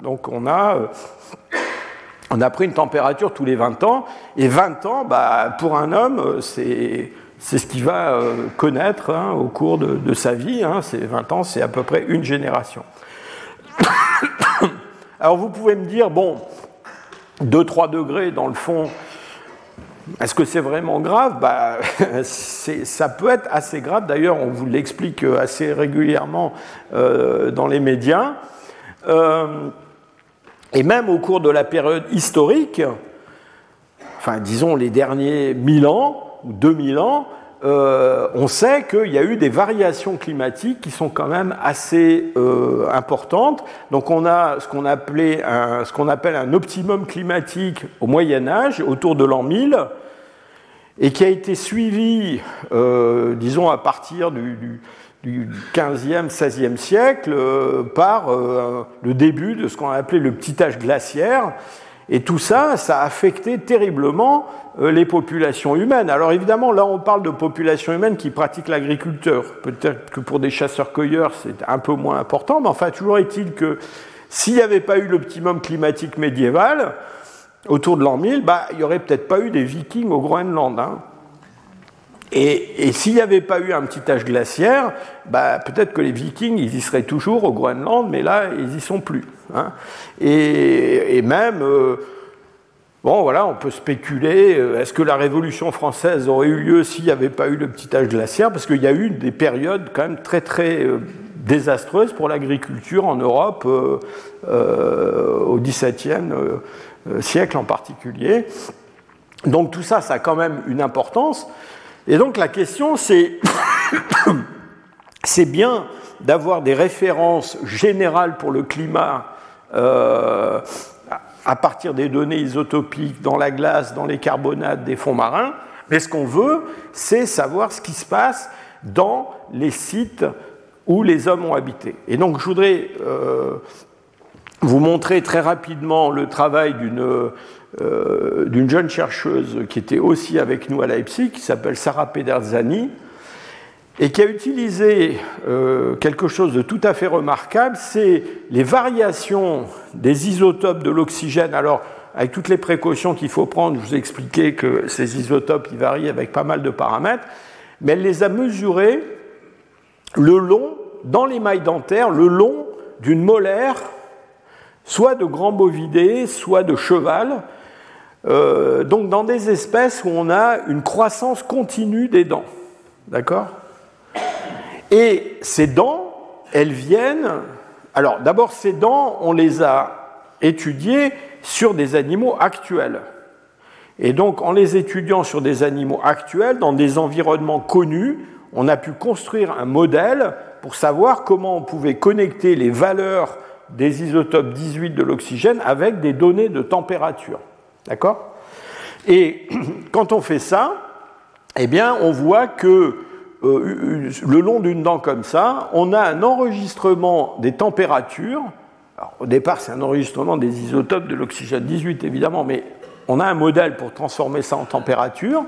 Donc on a, on a pris une température tous les 20 ans, et 20 ans, bah, pour un homme, euh, c'est ce qu'il va connaître hein, au cours de, sa vie. Hein. C'est 20 ans, c'est à peu près une génération. Alors vous pouvez me dire, bon, 2-3 degrés dans le fond, est-ce que c'est vraiment grave? Bah, Ça peut être assez grave. D'ailleurs, on vous l'explique assez régulièrement euh, dans les médias. Euh, et même au cours de la période historique, enfin disons les derniers 1000 ans ou 2000 ans, euh, on sait qu'il y a eu des variations climatiques qui sont quand même assez importantes. Donc on a ce qu'on appelle un optimum climatique au Moyen Âge, autour de l'an 1000, et qui a été suivi, euh, disons, à partir du, 15e, 16e siècle, euh, par euh, le début de ce qu'on a appelé le petit âge glaciaire. Et tout ça, ça a affecté terriblement les populations humaines. Alors évidemment, là, on parle de populations humaines qui pratiquent l'agriculture. Peut-être que pour des chasseurs-cueilleurs, c'est un peu moins important, mais enfin, toujours est-il que s'il n'y avait pas eu l'optimum climatique médiéval, autour de l'an 1000, bah, il n'y aurait peut-être pas eu des vikings au Groenland. Hein. Et, s'il n'y avait pas eu un petit âge glaciaire, bah, peut-être que les vikings, ils y seraient toujours au Groenland, mais là, ils n'y sont plus. Hein. Et, même, euh, bon, voilà, on peut spéculer, euh, est-ce que la Révolution française aurait eu lieu s'il n'y avait pas eu le petit âge glaciaire? Parce qu'il y a eu des périodes quand même très, très euh, désastreuses pour l'agriculture en Europe au XVIIe siècle en particulier. Donc tout ça, ça a quand même une importance. Et donc la question, c'est, c'est bien d'avoir des références générales pour le climat euh, à partir des données isotopiques dans la glace, dans les carbonates des fonds marins, mais ce qu'on veut, c'est savoir ce qui se passe dans les sites où les hommes ont habité. Et donc je voudrais euh, vous montrer très rapidement le travail euh, d'une jeune chercheuse qui était aussi avec nous à Leipzig, qui s'appelle Sarah Pederzani, et qui a utilisé euh, quelque chose de tout à fait remarquable, c'est les variations des isotopes de l'oxygène. Alors, avec toutes les précautions qu'il faut prendre, je vous ai expliqué que ces isotopes ils varient avec pas mal de paramètres, mais elle les a mesurés le long, dans les mailles dentaires, le long d'une molaire soit de grands bovidés, soit de cheval, euh, donc dans des espèces où on a une croissance continue des dents. D'accord? Et ces dents, elles viennent. Alors d'abord, ces dents, on les a étudiées sur des animaux actuels. Et donc, en les étudiant sur des animaux actuels, dans des environnements connus, on a pu construire un modèle pour savoir comment on pouvait connecter les valeurs des isotopes 18 de l'oxygène avec des données de température. D'accord? Et quand on fait ça, eh bien, on voit que euh, le long d'une dent comme ça, on a un enregistrement des températures. au départ, c'est un enregistrement des isotopes de l'oxygène 18, évidemment, mais on a un modèle pour transformer ça en température.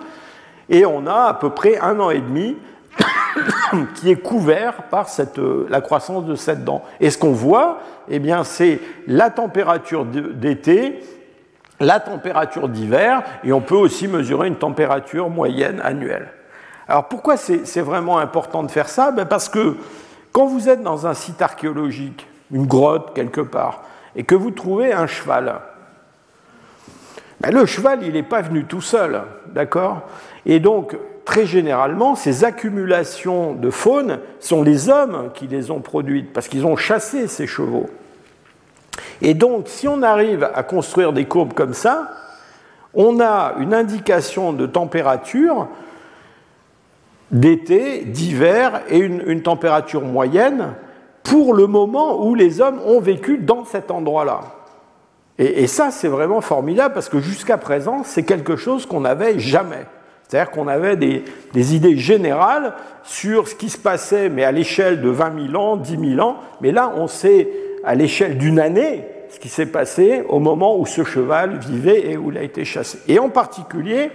Et on a à peu près un an et demi qui est couvert par cette, euh, la croissance de cette dent. Et ce qu'on voit, eh c'est la température d'été, la température d'hiver, et on peut aussi mesurer une température moyenne annuelle. Alors pourquoi c'est vraiment important de faire ça? Ben Parce que quand vous êtes dans un site archéologique, une grotte quelque part, et que vous trouvez un cheval, ben le cheval, il n'est pas venu tout seul, d'accord? Et donc, très généralement, ces accumulations de faune sont les hommes qui les ont produites, parce qu'ils ont chassé ces chevaux. Et donc, si on arrive à construire des courbes comme ça, on a une indication de température d'été, d'hiver et une, température moyenne pour le moment où les hommes ont vécu dans cet endroit-là. Et, ça, c'est vraiment formidable parce que jusqu'à présent, c'est quelque chose qu'on n'avait jamais. C'est-à-dire qu'on avait des, idées générales sur ce qui se passait, mais à l'échelle de 20 000 ans, 10 000 ans. Mais là, on sait à l'échelle d'une année ce qui s'est passé au moment où ce cheval vivait et où il a été chassé. Et en particulier,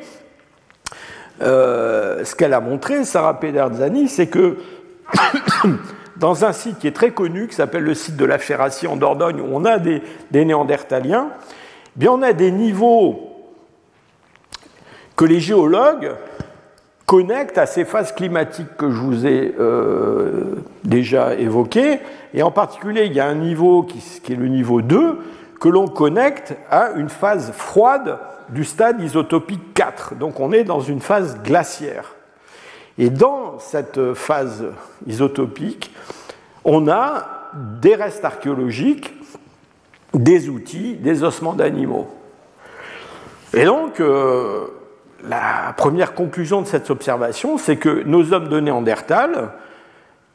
ce qu'elle a montré, Sarah Pederzani, c'est que dans un site qui est très connu, qui s'appelle le site de la Ferracie en Dordogne, où on a des, néandertaliens, eh bien on a des niveaux que les géologues connectent à ces phases climatiques que je vous ai euh, déjà évoquées. Et en particulier, il y a un niveau qui, est le niveau 2 que l'on connecte à une phase froide du stade isotopique 4. Donc on est dans une phase glaciaire. Et dans cette phase isotopique, on a des restes archéologiques, des outils, des ossements d'animaux. Et donc, euh, la première conclusion de cette observation, c'est que nos hommes de Néandertal,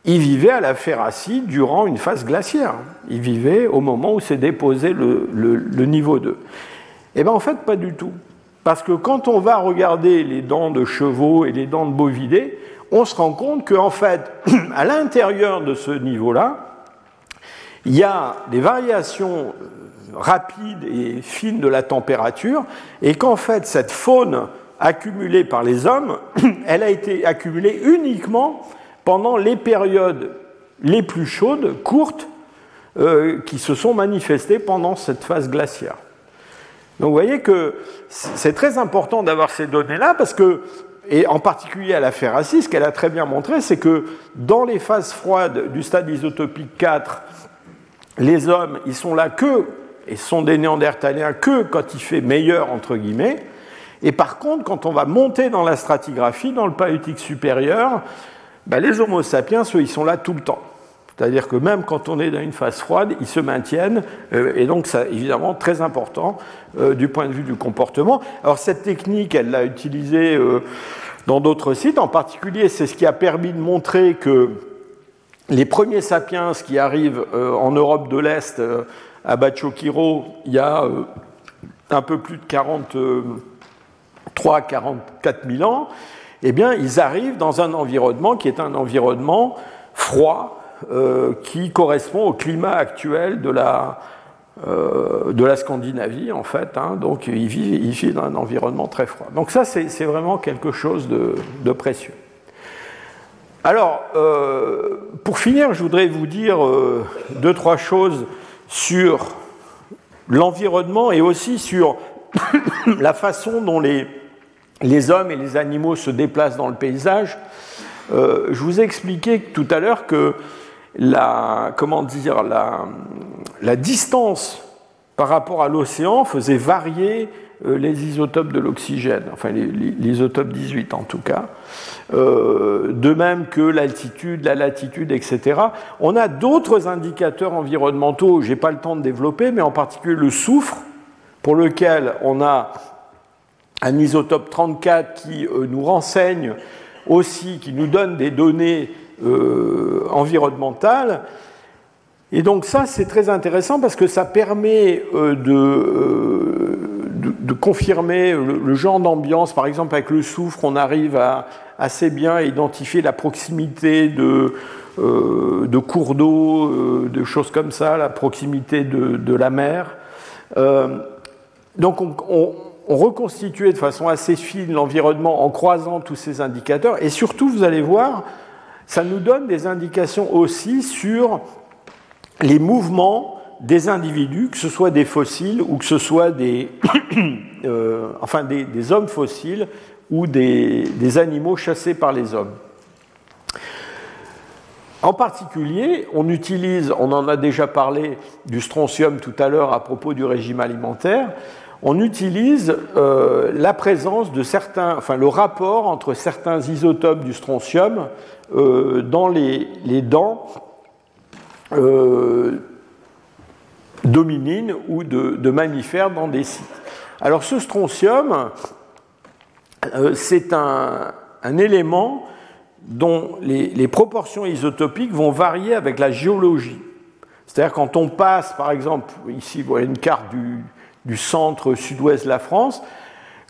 ils vivaient à la Ferracie durant une phase glaciaire. Ils vivaient au moment où s'est déposé le, le, niveau 2. Eh bien, en fait, pas du tout. Parce que quand on va regarder les dents de chevaux et les dents de bovidés, on se rend compte qu'en fait, à l'intérieur de ce niveau-là, il y a des variations euh, rapides et fines de la température, et qu'en fait, cette faune accumulée par les hommes, elle a été accumulée uniquement pendant les périodes les plus chaudes, courtes, euh, qui se sont manifestées pendant cette phase glaciaire. Donc vous voyez que c'est très important d'avoir ces données-là parce que, et en particulier à la Ferracie, ce qu'elle a très bien montré, c'est que dans les phases froides du stade isotopique 4, les hommes, ils sont là que, et sont des néandertaliens que quand il fait meilleur, entre guillemets. Et par contre, quand on va monter dans la stratigraphie, dans le paléolithique supérieur, ben les Homo sapiens, eux, ils sont là tout le temps. C'est-à-dire que même quand on est dans une phase froide, ils se maintiennent, euh, et donc c'est évidemment très important euh, du point de vue du comportement. Alors cette technique, elle l'a utilisée euh, dans d'autres sites, en particulier c'est ce qui a permis de montrer que les premiers sapiens qui arrivent en Europe de l'Est, à Bachokiro, il y a un peu plus de 43 44 000 ans, eh bien ils arrivent dans un environnement qui est un environnement froid, euh, qui correspond au climat actuel de la, euh, de la Scandinavie, en fait. Hein. donc, il vit, dans un environnement très froid. Donc, ça, c'est vraiment quelque chose de, précieux. Alors, euh, pour finir, je voudrais vous dire deux, trois choses sur l'environnement et aussi sur la façon dont les, les hommes et les animaux se déplacent dans le paysage. je vous ai expliqué tout à l'heure que la, comment dire, la, distance par rapport à l'océan faisait varier euh, les isotopes de l'oxygène, enfin l'isotope 18 en tout cas, euh, de même que l'altitude, la latitude, etc. On a d'autres indicateurs environnementaux, je n'ai pas le temps de développer, mais en particulier le soufre, pour lequel on a un isotope 34 qui euh, nous renseigne aussi, qui nous donne des données euh, environnementale. Et donc ça, c'est très intéressant parce que ça permet euh, de, confirmer le, genre d'ambiance. Par exemple, avec le soufre, on arrive à assez bien identifier la proximité de, cours d'eau, de choses comme ça, la proximité de, la mer. donc on, on, on reconstituait de façon assez fine l'environnement en croisant tous ces indicateurs. Et surtout, vous allez voir, ça nous donne des indications aussi sur les mouvements des individus, que ce soit des fossiles ou que ce soit des, euh, enfin des, hommes fossiles ou des, des, animaux chassés par les hommes. En particulier, on utilise, on en a déjà parlé du strontium tout à l'heure à propos du régime alimentaire, on utilise euh, la présence de certains, enfin le rapport entre certains isotopes du strontium euh, dans les, dents euh, ou de, mammifères dans des sites. Alors ce strontium, c'est un, élément dont les, les, proportions isotopiques vont varier avec la géologie. C'est-à-dire quand on passe, par exemple, ici voyez une carte du, du centre sud-ouest de la France.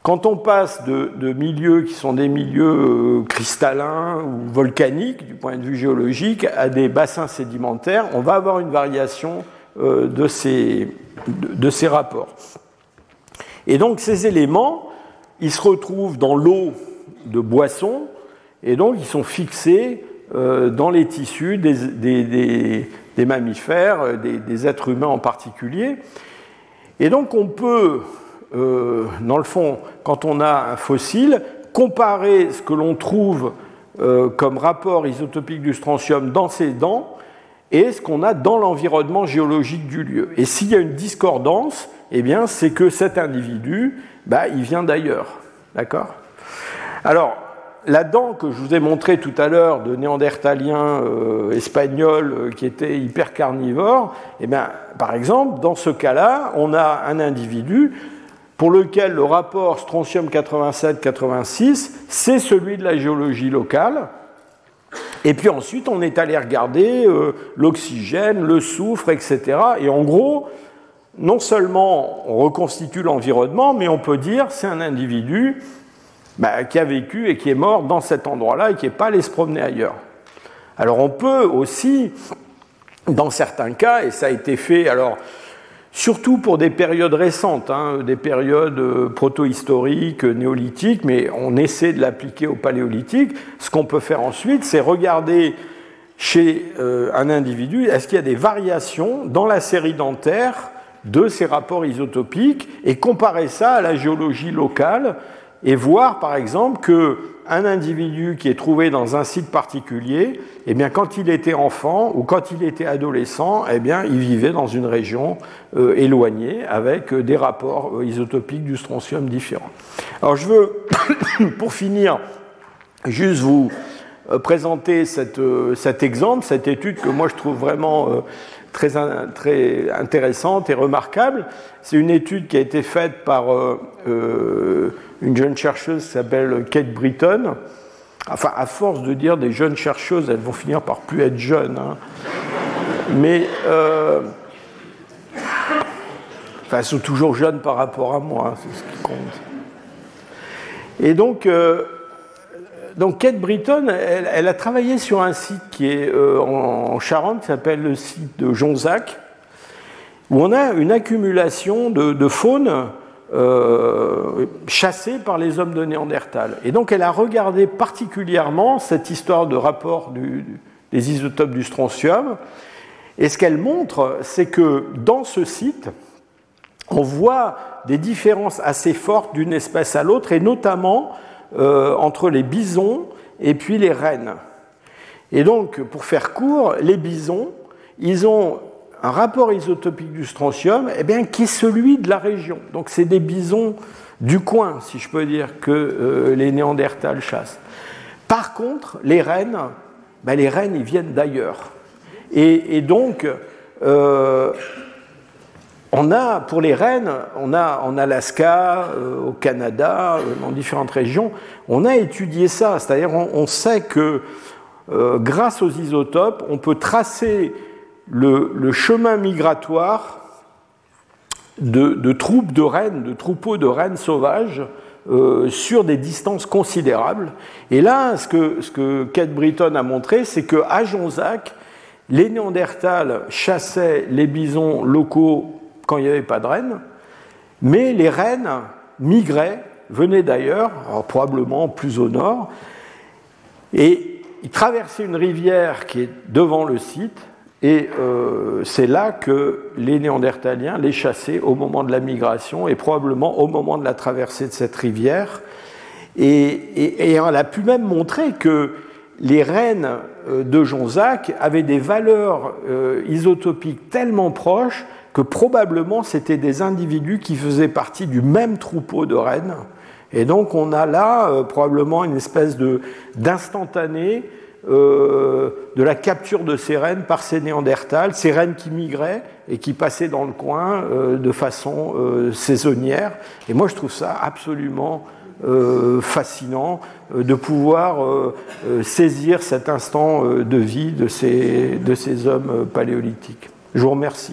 Quand on passe de, milieux qui sont des milieux euh, cristallins ou volcaniques du point de vue géologique à des bassins sédimentaires, on va avoir une variation euh, de ces, de, ces rapports. Et donc ces éléments, ils se retrouvent dans l'eau de boissons, et donc ils sont fixés dans les tissus des, mammifères, des, êtres humains en particulier. Et donc on peut, dans le fond, quand on a un fossile, comparer ce que l'on trouve comme rapport isotopique du strontium dans ses dents et ce qu'on a dans l'environnement géologique du lieu. Et s'il y a une discordance, eh bien, c'est que cet individu, bah, il vient d'ailleurs. D'accord? Alors, la dent que je vous ai montrée tout à l'heure de néandertalien euh, espagnol euh, qui était hyper carnivore, eh bien, par exemple, dans ce cas-là, on a un individu pour lequel le rapport strontium 87-86, c'est celui de la géologie locale, et puis ensuite, on est allé regarder euh, l'oxygène, le soufre, etc. Et en gros, non seulement on reconstitue l'environnement, mais on peut dire c'est un individu bah, qui a vécu et qui est mort dans cet endroit-là et qui n'est pas allé se promener ailleurs. Alors on peut aussi, dans certains cas, et ça a été fait, alors surtout pour des périodes récentes, hein, des périodes euh, proto-historiques, néolithiques, mais on essaie de l'appliquer au paléolithique. Ce qu'on peut faire ensuite, c'est regarder chez euh, un individu, est-ce qu'il y a des variations dans la série dentaire de ces rapports isotopiques et comparer ça à la géologie locale et voir par exemple que un individu qui est trouvé dans un site particulier, eh bien, quand il était enfant ou quand il était adolescent, eh bien, il vivait dans une région euh, éloignée avec euh, des rapports euh, isotopiques du strontium différents. Alors, je veux, pour finir, juste vous présenter cet exemple, cette étude que moi je trouve vraiment très, intéressante et remarquable. C'est une étude qui a été faite par une jeune chercheuse qui s'appelle Kate Britton. Enfin, à force de dire des jeunes chercheuses, elles vont finir par plus être jeunes. Hein. Mais euh, elles sont toujours jeunes par rapport à moi, hein, c'est ce qui compte. Et donc, euh, donc Kate Britton, elle, a travaillé sur un site qui est euh, en, Charente, qui s'appelle le site de Jonzac, où on a une accumulation de, de faune euh, chassée par les hommes de Néandertal. Et donc elle a regardé particulièrement cette histoire de rapport des isotopes du strontium. Et ce qu'elle montre, c'est que dans ce site, on voit des différences assez fortes d'une espèce à l'autre, et notamment euh, entre les bisons et puis les rennes. Et donc, pour faire court, les bisons, ils ont un rapport isotopique du strontium eh bien, qui est celui de la région. Donc c'est des bisons du coin, si je peux dire, que euh, les Néandertals chassent. Par contre, les rennes, ben, les rennes, ils viennent d'ailleurs. Et, donc, euh, on a, pour les rennes, on a en Alaska, euh, au Canada, dans différentes régions, on a étudié ça. C'est-à-dire, on, sait que grâce aux isotopes, on peut tracer le, chemin migratoire de, troupes de rennes, de troupeaux de rennes sauvages euh, sur des distances considérables. Et là, ce que, ce que Kate Britton a montré, c'est qu'à Jonzac, les Néandertals chassaient les bisons locaux quand il n'y avait pas de rennes, mais les rennes migraient, venaient d'ailleurs, probablement plus au nord, et ils traversaient une rivière qui est devant le site, et euh, c'est là que les Néandertaliens les chassaient au moment de la migration et probablement au moment de la traversée de cette rivière. Et, on a pu même montrer que les rennes euh, de Jonzac avaient des valeurs euh, isotopiques tellement proches que probablement c'était des individus qui faisaient partie du même troupeau de rennes. Et donc on a là probablement une espèce d'instantané euh, de la capture de ces rennes par ces néandertals, ces rennes qui migraient et qui passaient dans le coin euh, de façon euh, saisonnière. Et moi, je trouve ça absolument fascinant de pouvoir saisir cet instant de vie de ces, de ces hommes paléolithiques. Je vous remercie.